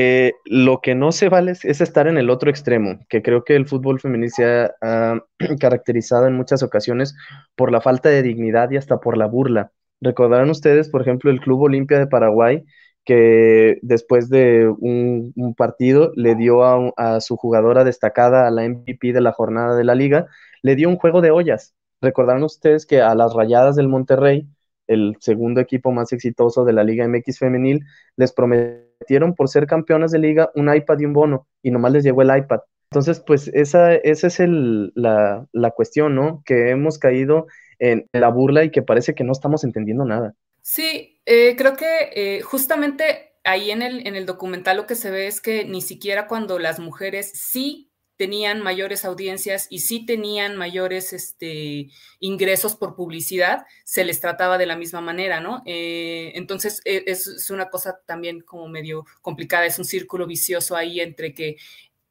eh, lo que no se vale es, estar en el otro extremo, que creo que el fútbol femenino se ha caracterizado en muchas ocasiones por la falta de dignidad y hasta por la burla. Recordarán ustedes, por ejemplo, el Club Olimpia de Paraguay, que después de un, partido le dio a, su jugadora destacada, a la MVP de la jornada de la liga, le dio un juego de ollas. Recordarán ustedes que a las Rayadas del Monterrey, el segundo equipo más exitoso de la Liga MX femenil, les prometieron por ser campeonas de liga un iPad y un bono, y nomás les llegó el iPad. Entonces, pues esa, esa es la, la cuestión, ¿no? Que hemos caído en la burla y que parece que no estamos entendiendo nada. Sí, eh, creo que eh, justamente ahí en el, en el documental lo que se ve es que ni siquiera cuando las mujeres sí tenían mayores audiencias y sí tenían mayores este, ingresos por publicidad, se les trataba de la misma manera, ¿no? Eh, entonces es, es, una cosa también como medio complicada, es un círculo vicioso ahí entre que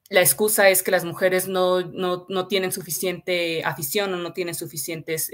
la excusa es que las mujeres no, no, no tienen suficiente afición o no tienen suficientes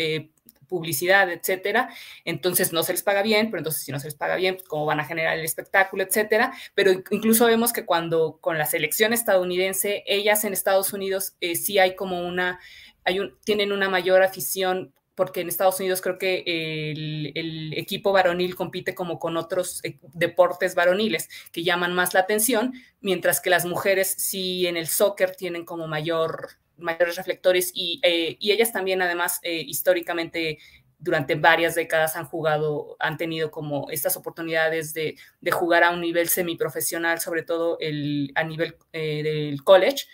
publicidad, etcétera. Entonces no se les paga bien, pero entonces si no se les paga bien, pues, ¿cómo van a generar el espectáculo, etcétera? Pero incluso vemos que cuando con la selección estadounidense, ellas en Estados Unidos eh, sí hay como una, hay un, tienen una mayor afición porque en Estados Unidos creo que el, equipo varonil compite como con otros eh, deportes varoniles que llaman más la atención, mientras que las mujeres sí en el soccer tienen como mayor mayores reflectores y, eh, y ellas también además eh, históricamente durante varias décadas han jugado, han tenido como estas oportunidades de, de jugar a un nivel semiprofesional, sobre todo el, a nivel eh, del college.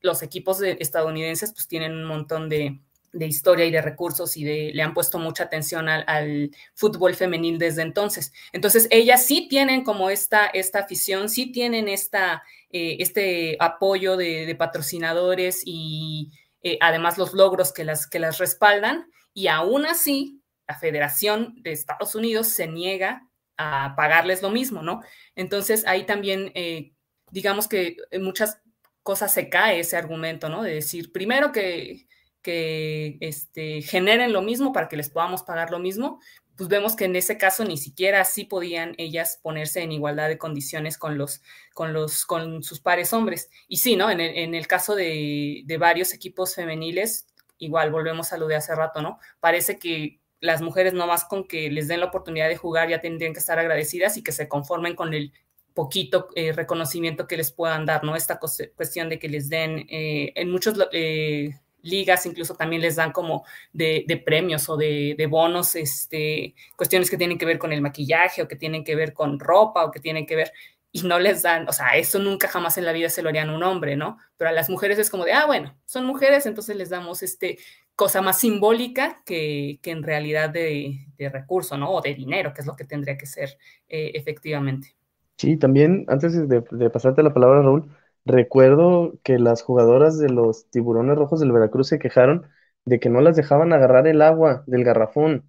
Los equipos estadounidenses pues tienen un montón de, de historia y de recursos y de, le han puesto mucha atención al, fútbol femenil desde entonces. Entonces, ellas sí tienen como esta, esta afición, sí tienen esta, eh, este apoyo de, patrocinadores y eh, además los logros que las, que las respaldan. Y aún así, la Federación de Estados Unidos se niega a pagarles lo mismo, ¿no? Entonces, ahí también, eh, digamos que muchas cosas se cae ese argumento, ¿no? De decir, primero que que este, generen lo mismo para que les podamos pagar lo mismo, pues vemos que en ese caso ni siquiera así podían ellas ponerse en igualdad de condiciones con los, con los, con sus pares hombres. Y sí, ¿no? En el, caso de, de, varios equipos femeniles, igual volvemos a lo de hace rato, ¿no? Parece que las mujeres no más con que les den la oportunidad de jugar ya tendrían que estar agradecidas y que se conformen con el poquito eh, reconocimiento que les puedan dar, ¿no? Esta cuestión de que les den, eh, en muchos eh, ligas incluso también les dan como de, premios o de, bonos, este, cuestiones que tienen que ver con el maquillaje o que tienen que ver con ropa o que tienen que ver y no les dan, o sea, eso nunca jamás en la vida se lo harían un hombre, ¿no? Pero a las mujeres es como de, ah, bueno, son mujeres, entonces les damos este cosa más simbólica que, en realidad de, recurso, ¿no? O de dinero, que es lo que tendría que ser eh, efectivamente. Sí, también, antes de, de pasarte la palabra, Raúl, Recuerdo que las jugadoras de los Tiburones Rojos del Veracruz se quejaron de que no las dejaban agarrar el agua del garrafón.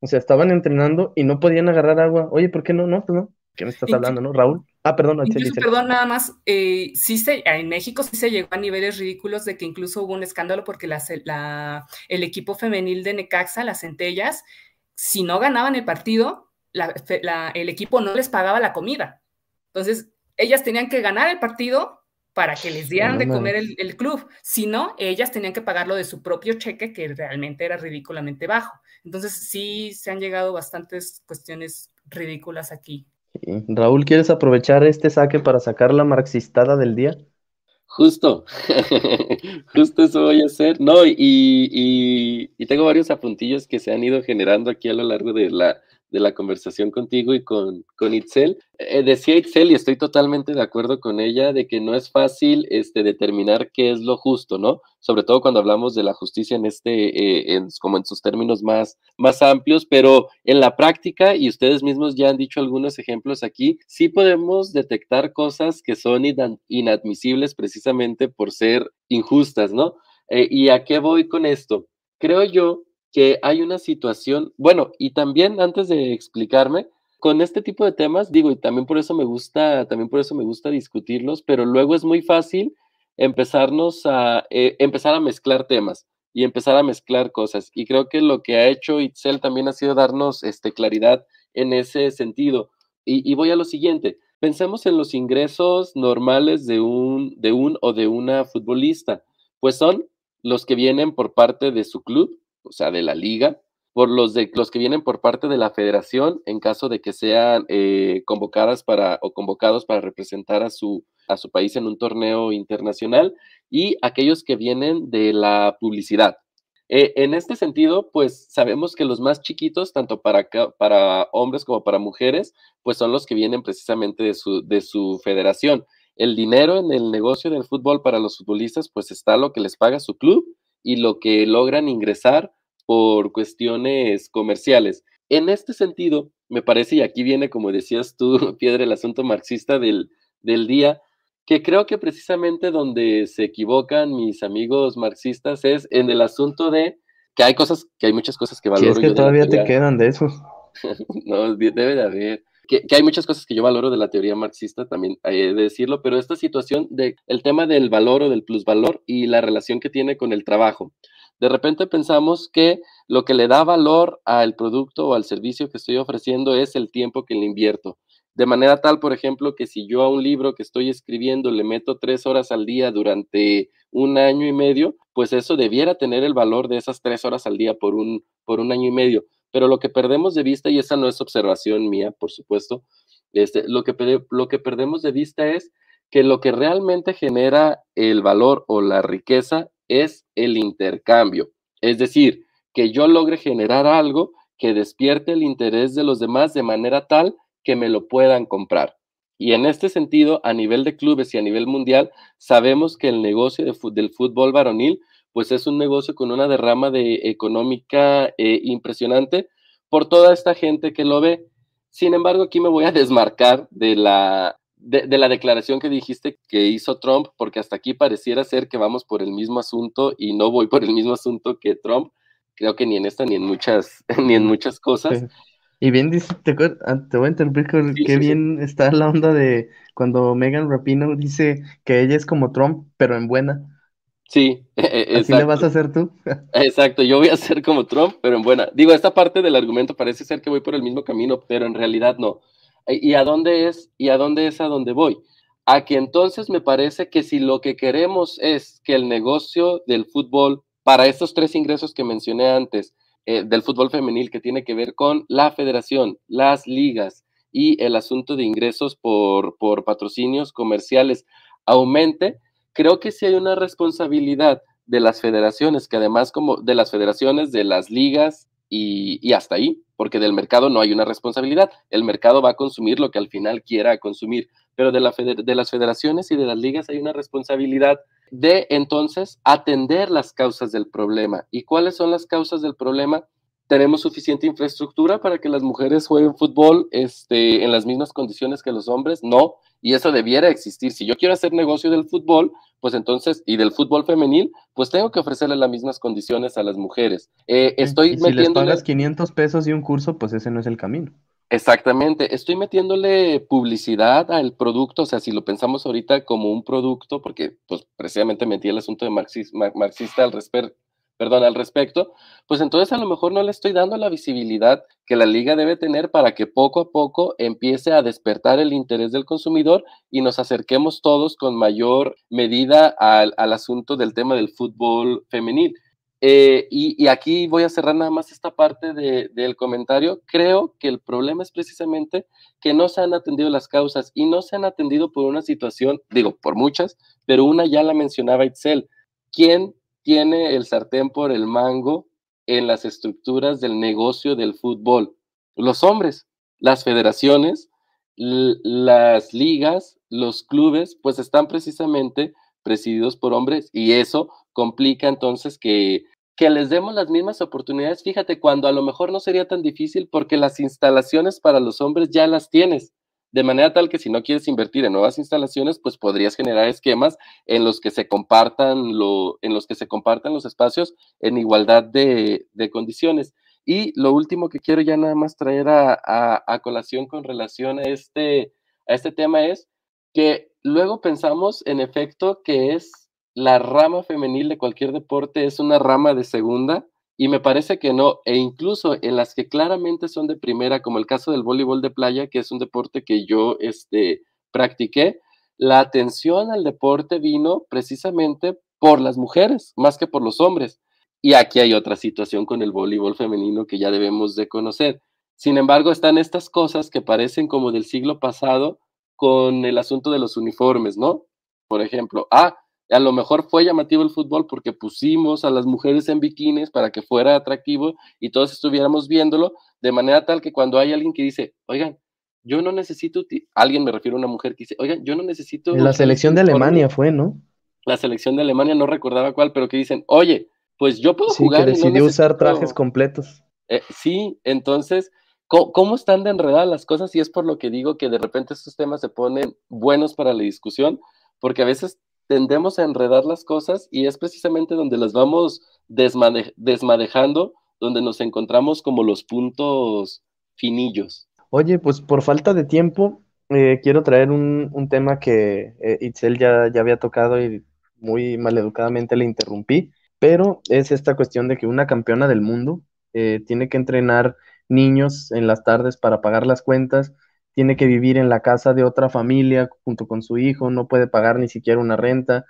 O sea, estaban entrenando y no podían agarrar agua. Oye, ¿por qué no? No, pues no. ¿Qué me estás hablando, no, Raúl? Ah, perdón, incluso, perdón, nada más. Eh, sí se, en México sí se llegó a niveles ridículos de que incluso hubo un escándalo porque la, el equipo femenil de Necaxa, las Centellas, si no ganaban el partido, el equipo no les pagaba la comida. Entonces, ellas tenían que ganar el partido para que les dieran de comer el, club. Si no, ellas tenían que pagarlo de su propio cheque, que realmente era ridículamente bajo. Entonces, sí se han llegado bastantes cuestiones ridículas aquí. Raúl, ¿quieres aprovechar este saque para sacar la marxistada del día? Justo, justo eso voy a hacer. No, y, y, y, tengo varios apuntillos que se han ido generando aquí a lo largo de la, de la conversación contigo y con, con Itzel. Eh, decía Itzel, y estoy totalmente de acuerdo con ella, de que no es fácil este, determinar qué es lo justo, ¿no? Sobre todo cuando hablamos de la justicia en este, eh, como en sus términos más, más amplios, pero en la práctica, y ustedes mismos ya han dicho algunos ejemplos aquí, sí podemos detectar cosas que son inadmisibles precisamente por ser injustas, ¿no? Eh, ¿Y a qué voy con esto? Creo yo que hay una situación, bueno, y también antes de explicarme, con este tipo de temas, digo, y también por eso me gusta, también por eso me gusta discutirlos, pero luego es muy fácil empezarnos a, eh, empezar a mezclar temas y empezar a mezclar cosas. Y creo que lo que ha hecho Itzel también ha sido darnos este, claridad en ese sentido. Y, y voy a lo siguiente, pensemos en los ingresos normales de un, de un o de una futbolista, pues son los que vienen por parte de su club, o sea, de la liga, por los, de, los que vienen por parte de la federación en caso de que sean eh, convocadas para o convocados para representar a su, a su país en un torneo internacional y aquellos que vienen de la publicidad. Eh, en este sentido, pues sabemos que los más chiquitos, tanto para, para hombres como para mujeres, pues son los que vienen precisamente de su, de su federación. El dinero en el negocio del fútbol para los futbolistas, pues está lo que les paga su club y lo que logran ingresar por cuestiones comerciales. En este sentido, me parece, y aquí viene, como decías tú, Piedra, el asunto marxista del, del día, que creo que precisamente donde se equivocan mis amigos marxistas es en el asunto de que hay cosas, que hay muchas cosas que valoro. Si es que todavía te quedan de eso. no, debe de haber. Que, hay muchas cosas que yo valoro de la teoría marxista, también hay de decirlo, pero esta situación de el tema del valor o del plusvalor y la relación que tiene con el trabajo de repente pensamos que lo que le da valor al producto o al servicio que estoy ofreciendo es el tiempo que le invierto. De manera tal, por ejemplo, que si yo a un libro que estoy escribiendo le meto tres horas al día durante un año y medio, pues eso debiera tener el valor de esas tres horas al día por un, por un año y medio. Pero lo que perdemos de vista, y esa no es observación mía, por supuesto, este, lo, que, lo que perdemos de vista es que lo que realmente genera el valor o la riqueza es el intercambio. Es decir, que yo logre generar algo que despierte el interés de los demás de manera tal que me lo puedan comprar. Y en este sentido, a nivel de clubes y a nivel mundial, sabemos que el negocio del fútbol varonil, pues es un negocio con una derrama de económica eh, impresionante por toda esta gente que lo ve. Sin embargo, aquí me voy a desmarcar de la, de, la declaración que dijiste que hizo Trump, porque hasta aquí pareciera ser que vamos por el mismo asunto y no voy por el mismo asunto que Trump. Creo que ni en esta ni en muchas, ni en muchas cosas. Y bien dice, te, ah, te voy a interpretar qué bien está la onda de cuando Megan Rapino dice que ella es como Trump, pero en buena. Sí, exacto. Así le vas a hacer tú. exacto, yo voy a ser como Trump, pero en buena. Digo, esta parte del argumento parece ser que voy por el mismo camino, pero en realidad no. Eh, ¿Y a dónde es? ¿Y a dónde es a dónde voy? A que entonces me parece que si lo que queremos es que el negocio del fútbol, para estos tres ingresos que mencioné antes, eh, del fútbol femenil que tiene que ver con la federación, las ligas y el asunto de ingresos por, por patrocinios comerciales aumente, creo que sí hay una responsabilidad de las federaciones, que además como de las federaciones, de las ligas y, hasta ahí, porque del mercado no hay una responsabilidad. El mercado va a consumir lo que al final quiera consumir, pero de, la de las federaciones y de las ligas hay una responsabilidad de entonces atender las causas del problema. ¿Y cuáles son las causas del problema? Tenemos suficiente infraestructura para que las mujeres jueguen fútbol este, en las mismas condiciones que los hombres, no, y eso debiera existir. Si yo quiero hacer negocio del fútbol, pues entonces, y del fútbol femenil, pues tengo que ofrecerle las mismas condiciones a las mujeres. Eh, estoy y si les pagas 500 pesos y un curso, pues ese no es el camino. Exactamente, estoy metiéndole publicidad al producto, o sea, si lo pensamos ahorita como un producto, porque pues precisamente metí el asunto de marxista al respecto perdón, al respecto, pues entonces a lo mejor no le estoy dando la visibilidad que la liga debe tener para que poco a poco empiece a despertar el interés del consumidor y nos acerquemos todos con mayor medida al, asunto del tema del fútbol femenil. Eh, y, aquí voy a cerrar nada más esta parte del comentario. Creo que el problema es precisamente que no se han atendido las causas y no se han atendido por una situación, digo, por muchas, pero una ya la mencionaba Itzel. ¿Quién tiene el sartén por el mango en las estructuras del negocio del fútbol? Los hombres, las federaciones, las ligas, los clubes, pues están precisamente presididos por hombres y eso complica entonces que, que les demos las mismas oportunidades. Fíjate, cuando a lo mejor no sería tan difícil porque las instalaciones para los hombres ya las tienes. De manera tal que si no quieres invertir en nuevas instalaciones, pues podrías generar esquemas en los que se compartan, lo, en los, que se compartan los espacios en igualdad de, condiciones. Y lo último que quiero ya nada más traer a, colación con relación a este, a este tema es que luego pensamos en efecto que es la rama femenil de cualquier deporte, es una rama de segunda y me parece que no, e incluso en las que claramente son de primera, como el caso del voleibol de playa, que es un deporte que yo este, practiqué, la atención al deporte vino precisamente por las mujeres, más que por los hombres. Y aquí hay otra situación con el voleibol femenino que ya debemos de conocer. Sin embargo, están estas cosas que parecen como del siglo pasado con el asunto de los uniformes, ¿no? Por ejemplo, ah, a lo mejor fue llamativo el fútbol porque pusimos a las mujeres en bikinis para que fuera atractivo y todos estuviéramos viéndolo, de manera tal que cuando hay alguien que dice, oigan, yo no necesito, alguien me refiero a una mujer que dice, oigan, yo no necesito... la selección de Alemania fue, ¿no? La selección de Alemania, no recordaba cuál, pero que dicen, oye, pues yo puedo sí, jugar. Que decidió usar trajes completos. Eh, sí, entonces, ¿cómo, ¿cómo, están de enredadas las cosas? Y es por lo que digo que de repente estos temas se ponen buenos para la discusión, porque a veces tendemos a enredar las cosas y es precisamente donde las vamos desmadejando, donde nos encontramos como los puntos finillos. Oye, pues por falta de tiempo, eh, quiero traer un, tema que eh, Itzel ya, ya había tocado y muy maleducadamente le interrumpí, pero es esta cuestión de que una campeona del mundo eh, tiene que entrenar niños en las tardes para pagar las cuentas, tiene que vivir en la casa de otra familia junto con su hijo, no puede pagar ni siquiera una renta.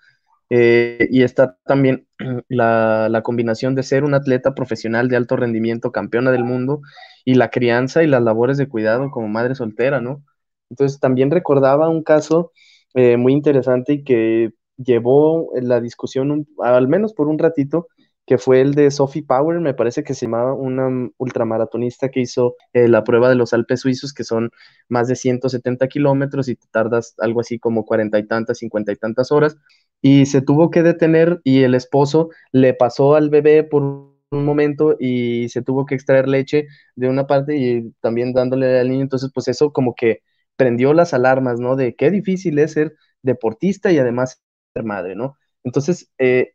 Eh, y está también la, combinación de ser un atleta profesional de alto rendimiento, campeona del mundo, y la crianza y las labores de cuidado como madre soltera, ¿no? Entonces también recordaba un caso eh, muy interesante y que llevó la discusión, al menos por un ratito, que fue el de Sophie Power, me parece que se llamaba una ultramaratonista que hizo eh, la prueba de los Alpes suizos, que son más de 170 kilómetros y te tardas algo así como cuarenta y tantas, cincuenta y tantas horas, y se tuvo que detener y el esposo le pasó al bebé por un momento y se tuvo que extraer leche de una parte y también dándole al niño, entonces pues eso como que prendió las alarmas, ¿no? De qué difícil es ser deportista y además ser madre, ¿no? Entonces, eh,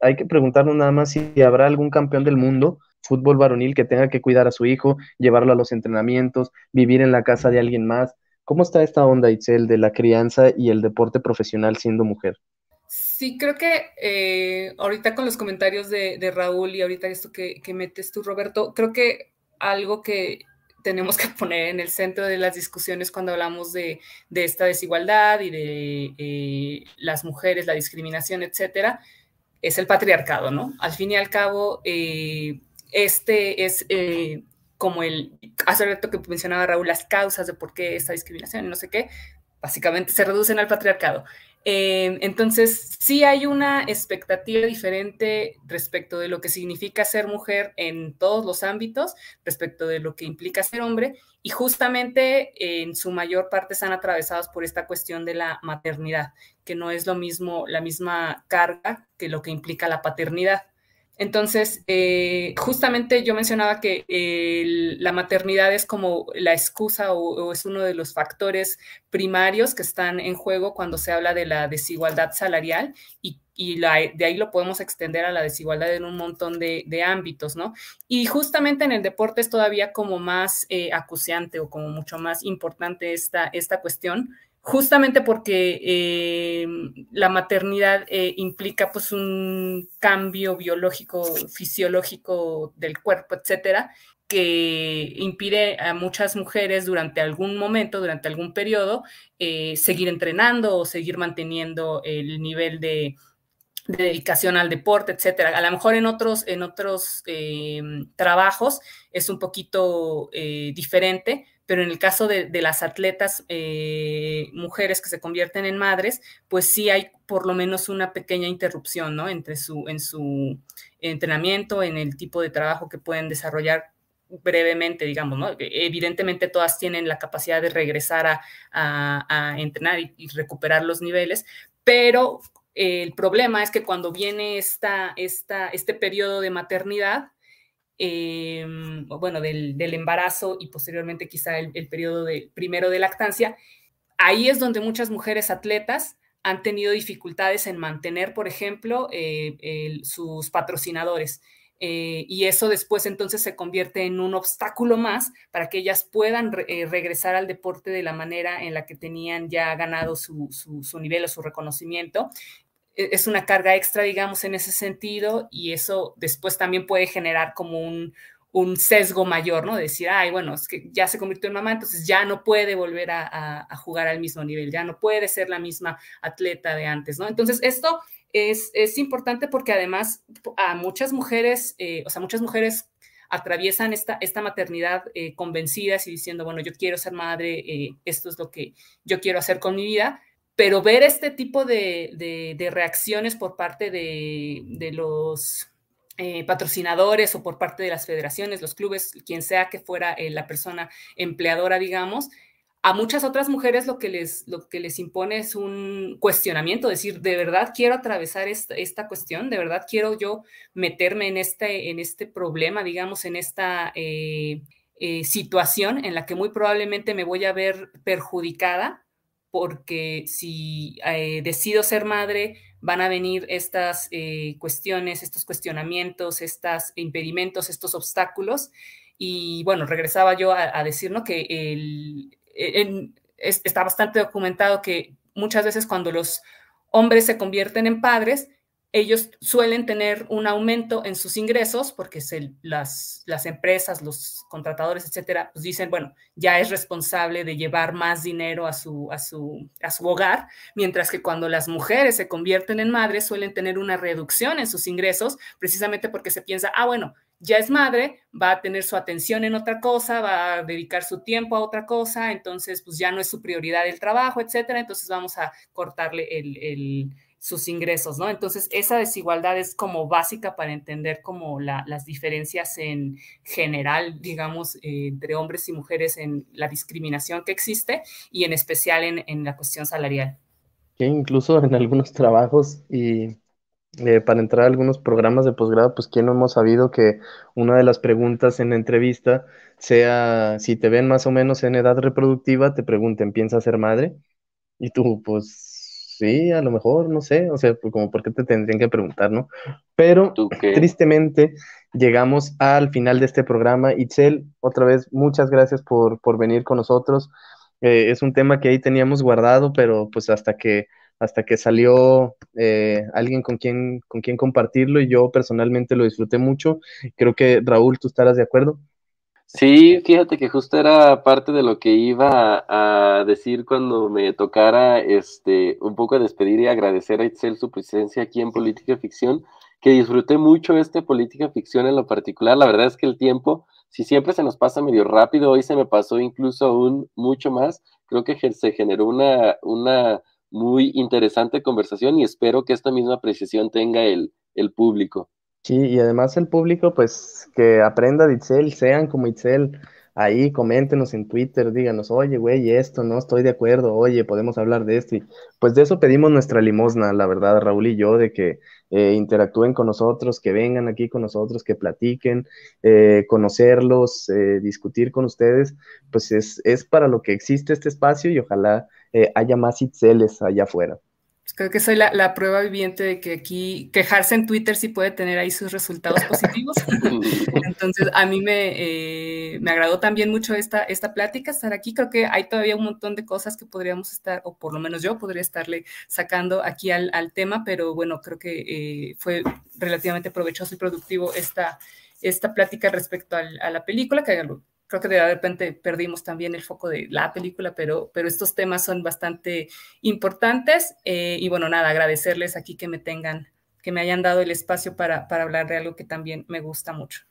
hay que preguntarnos nada más si habrá algún campeón del mundo, fútbol varonil, que tenga que cuidar a su hijo, llevarlo a los entrenamientos, vivir en la casa de alguien más. ¿Cómo está esta onda, Itzel, de la crianza y el deporte profesional siendo mujer? Sí, creo que eh, ahorita con los comentarios de, Raúl y ahorita esto que, que metes tú, Roberto, creo que algo que tenemos que poner en el centro de las discusiones cuando hablamos de, esta desigualdad y de eh, las mujeres, la discriminación, etcétera, es el patriarcado, ¿no? Al fin y al cabo, eh, este es eh, como el, hace rato que mencionaba Raúl, las causas de por qué esta discriminación y no sé qué, básicamente se reducen al patriarcado. Em, entonces, sí hay una expectativa diferente respecto de lo que significa ser mujer en todos los ámbitos, respecto de lo que implica ser hombre, y justamente en su mayor parte están atravesados por esta cuestión de la maternidad, que no es lo mismo, la misma carga que lo que implica la paternidad. Entonces, eh, justamente yo mencionaba que la maternidad es como la excusa o, es uno de los factores primarios que están en juego cuando se habla de la desigualdad salarial y, de ahí lo podemos extender a la desigualdad en un montón de, ámbitos, ¿no? Y justamente en el deporte es todavía como más eh, acuciante o como mucho más importante esta, esta cuestión justamente porque eh, la maternidad eh, implica pues un cambio biológico, fisiológico del cuerpo, etcétera, que impide a muchas mujeres durante algún momento, durante algún periodo, eh, seguir entrenando o seguir manteniendo el nivel de, dedicación al deporte, etcétera. A lo mejor en otros, en otros trabajos es un poquito diferente, pero en el caso de, las atletas eh, mujeres que se convierten en madres, pues sí hay por lo menos una pequeña interrupción, ¿no? Entre su, en su entrenamiento, en el tipo de trabajo que pueden desarrollar brevemente, digamos, ¿no? Evidentemente todas tienen la capacidad de regresar a, entrenar y, recuperar los niveles, pero el problema es que cuando viene esta, esta, este periodo de maternidad, em, bueno, del, embarazo y posteriormente quizá el, periodo de, primero de lactancia, ahí es donde muchas mujeres atletas han tenido dificultades en mantener, por ejemplo, eh, sus patrocinadores. Eh, y eso después entonces se convierte en un obstáculo más para que ellas puedan eh, regresar al deporte de la manera en la que tenían ya ganado su, su, nivel o su reconocimiento. E, es una carga extra, digamos, en ese sentido, y eso después también puede generar como un, un sesgo mayor, ¿no? decir, ay, bueno, es que ya se convirtió en mamá, entonces ya no puede volver a, jugar al mismo nivel, ya no puede ser la misma atleta de antes, ¿no? Entonces, esto es, importante porque además a muchas mujeres, eh, o sea, muchas mujeres atraviesan esta, esta maternidad eh, convencidas y diciendo, bueno, yo quiero ser madre, eh, esto es lo que yo quiero hacer con mi vida, pero ver este tipo de, reacciones por parte de, los patrocinadores o por parte de las federaciones, los clubes, quien sea que fuera la persona empleadora, digamos, a muchas otras mujeres lo que les, lo que les impone es un cuestionamiento, decir, ¿de verdad quiero atravesar esta, cuestión? ¿De verdad quiero yo meterme en este, en este problema, digamos, en esta eh, eh, situación en la que muy probablemente me voy a ver perjudicada? Porque si eh, decido ser madre, van a venir estas cuestiones, estos cuestionamientos, estos impedimentos, estos obstáculos. Y bueno, regresaba yo a, decir ¿no? que el, está bastante documentado que muchas veces cuando los hombres se convierten en padres, ellos suelen tener un aumento en sus ingresos porque las, las empresas, los contratadores, etcétera, pues dicen, bueno, ya es responsable de llevar más dinero a su, a, su, a su hogar, mientras que cuando las mujeres se convierten en madres suelen tener una reducción en sus ingresos, precisamente porque se piensa, ah, bueno, ya es madre, va a tener su atención en otra cosa, va a dedicar su tiempo a otra cosa, entonces pues ya no es su prioridad el trabajo, etcétera, entonces vamos a cortarle sus ingresos, ¿no? Entonces esa desigualdad es como básica para entender como las diferencias en general, digamos, eh, entre hombres y mujeres en la discriminación que existe y en especial en, en la cuestión salarial. Que incluso en algunos trabajos y eh, para entrar a algunos programas de posgrado, pues quién no hemos sabido que una de las preguntas en la entrevista sea, si te ven más o menos en edad reproductiva, te pregunten, ¿piensas ser madre? Y tú, pues sí, a lo mejor, no sé, o sea, pues, como por qué te tendrían que preguntar, ¿no? Pero tristemente llegamos al final de este programa. Itzel, otra vez, muchas gracias por, por venir con nosotros. Eh, es un tema que ahí teníamos guardado, pero pues hasta que hasta que salió eh, alguien con quien, con quien compartirlo y yo personalmente lo disfruté mucho. Creo que Raúl, tú estarás de acuerdo. Sí, fíjate que justo era parte de lo que iba a, decir cuando me tocara este, un poco despedir y agradecer a Itzel su presencia aquí en Política Ficción, que disfruté mucho este Política Ficción en lo particular. La verdad es que el tiempo, si siempre se nos pasa medio rápido, hoy se me pasó incluso aún mucho más. Creo que se generó una, una muy interesante conversación y espero que esta misma apreciación tenga el, el público. Sí, y además el público, pues que aprenda de Itzel, sean como Itzel, ahí coméntenos en Twitter, díganos, oye, güey, esto, no estoy de acuerdo, oye, podemos hablar de esto. Y pues de eso pedimos nuestra limosna, la verdad, Raúl y yo, de que eh, interactúen con nosotros, que vengan aquí con nosotros, que platiquen, eh, conocerlos, eh, discutir con ustedes, pues es, es para lo que existe este espacio y ojalá haya más Itzeles allá afuera. Pues creo que soy la, prueba viviente de que aquí quejarse en Twitter sí puede tener ahí sus resultados positivos. Entonces, a mí me, eh, me, agradó también mucho esta, esta plática, estar aquí. Creo que hay todavía un montón de cosas que podríamos estar, o por lo menos yo podría estarle sacando aquí al, al tema, pero bueno, creo que eh, fue relativamente provechoso y productivo esta, esta plática respecto al, a la película, que creo que de repente perdimos también el foco de la película, pero, pero estos temas son bastante importantes. Eh, y bueno, nada, agradecerles aquí que me tengan, que me hayan dado el espacio para, para hablar de algo que también me gusta mucho.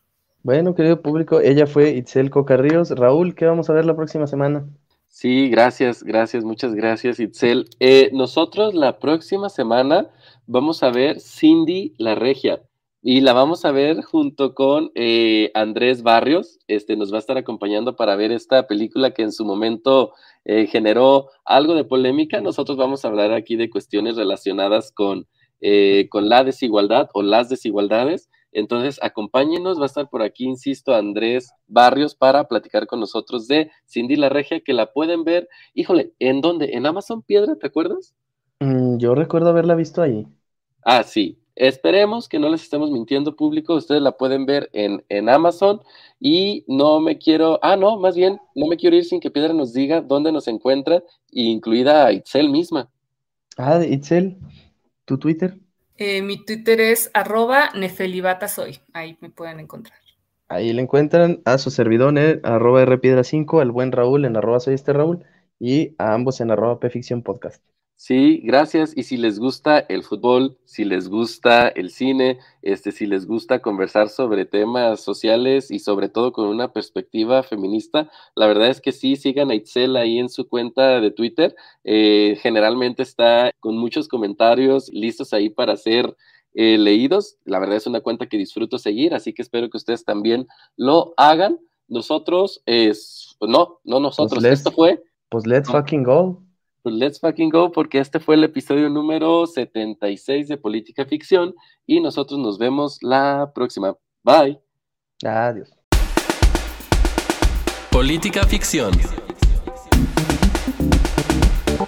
Bueno, querido público, ella fue Itzel Cocarríos. Raúl, ¿qué vamos a ver la próxima semana? Sí, gracias, gracias, muchas gracias, Itzel. Eh, nosotros la próxima semana vamos a ver Cindy la Regia. Y la vamos a ver junto con eh, Andrés Barrios. Este nos va a estar acompañando para ver esta película que en su momento eh, generó algo de polémica. Nosotros vamos a hablar aquí de cuestiones relacionadas con, eh, con la desigualdad o las desigualdades. Entonces, acompáñenos, va a estar por aquí, insisto, Andrés Barrios para platicar con nosotros de Cindy la Regia, que la pueden ver, híjole, ¿en dónde? ¿En Amazon Piedra, te acuerdas? Mm, yo recuerdo haberla visto ahí. Ah, sí. Esperemos que no les estemos mintiendo público. Ustedes la pueden ver en, en Amazon. Y no me quiero, ah, no, más bien, no me quiero ir sin que Piedra nos diga dónde nos encuentra, incluida a Itzel misma. Ah, Itzel, ¿tu Twitter? Eh, mi Twitter es arroba nefelibatasoy. Ahí me pueden encontrar. Ahí le encuentran a su servidor en arroba rpiedra5, al buen Raúl en arroba soy este Raúl y a ambos en arroba pficción podcast. Sí, gracias. Y si les gusta el fútbol, si les gusta el cine, este, si les gusta conversar sobre temas sociales y sobre todo con una perspectiva feminista, la verdad es que sí, sigan a Itzel ahí en su cuenta de Twitter. Eh, generalmente está con muchos comentarios listos ahí para ser eh, leídos. La verdad es una cuenta que disfruto seguir, así que espero que ustedes también lo hagan. Nosotros, es, no, no nosotros, Pues esto fue. Pues let's fucking go. Pues let's fucking go, porque este fue el episodio número 76 de Política Ficción y nosotros nos vemos la próxima. Bye. Adiós. Política Ficción.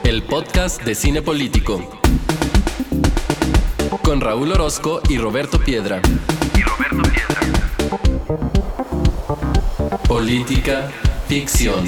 El podcast de cine político. Con Raúl Orozco y Roberto Piedra. Política Ficción.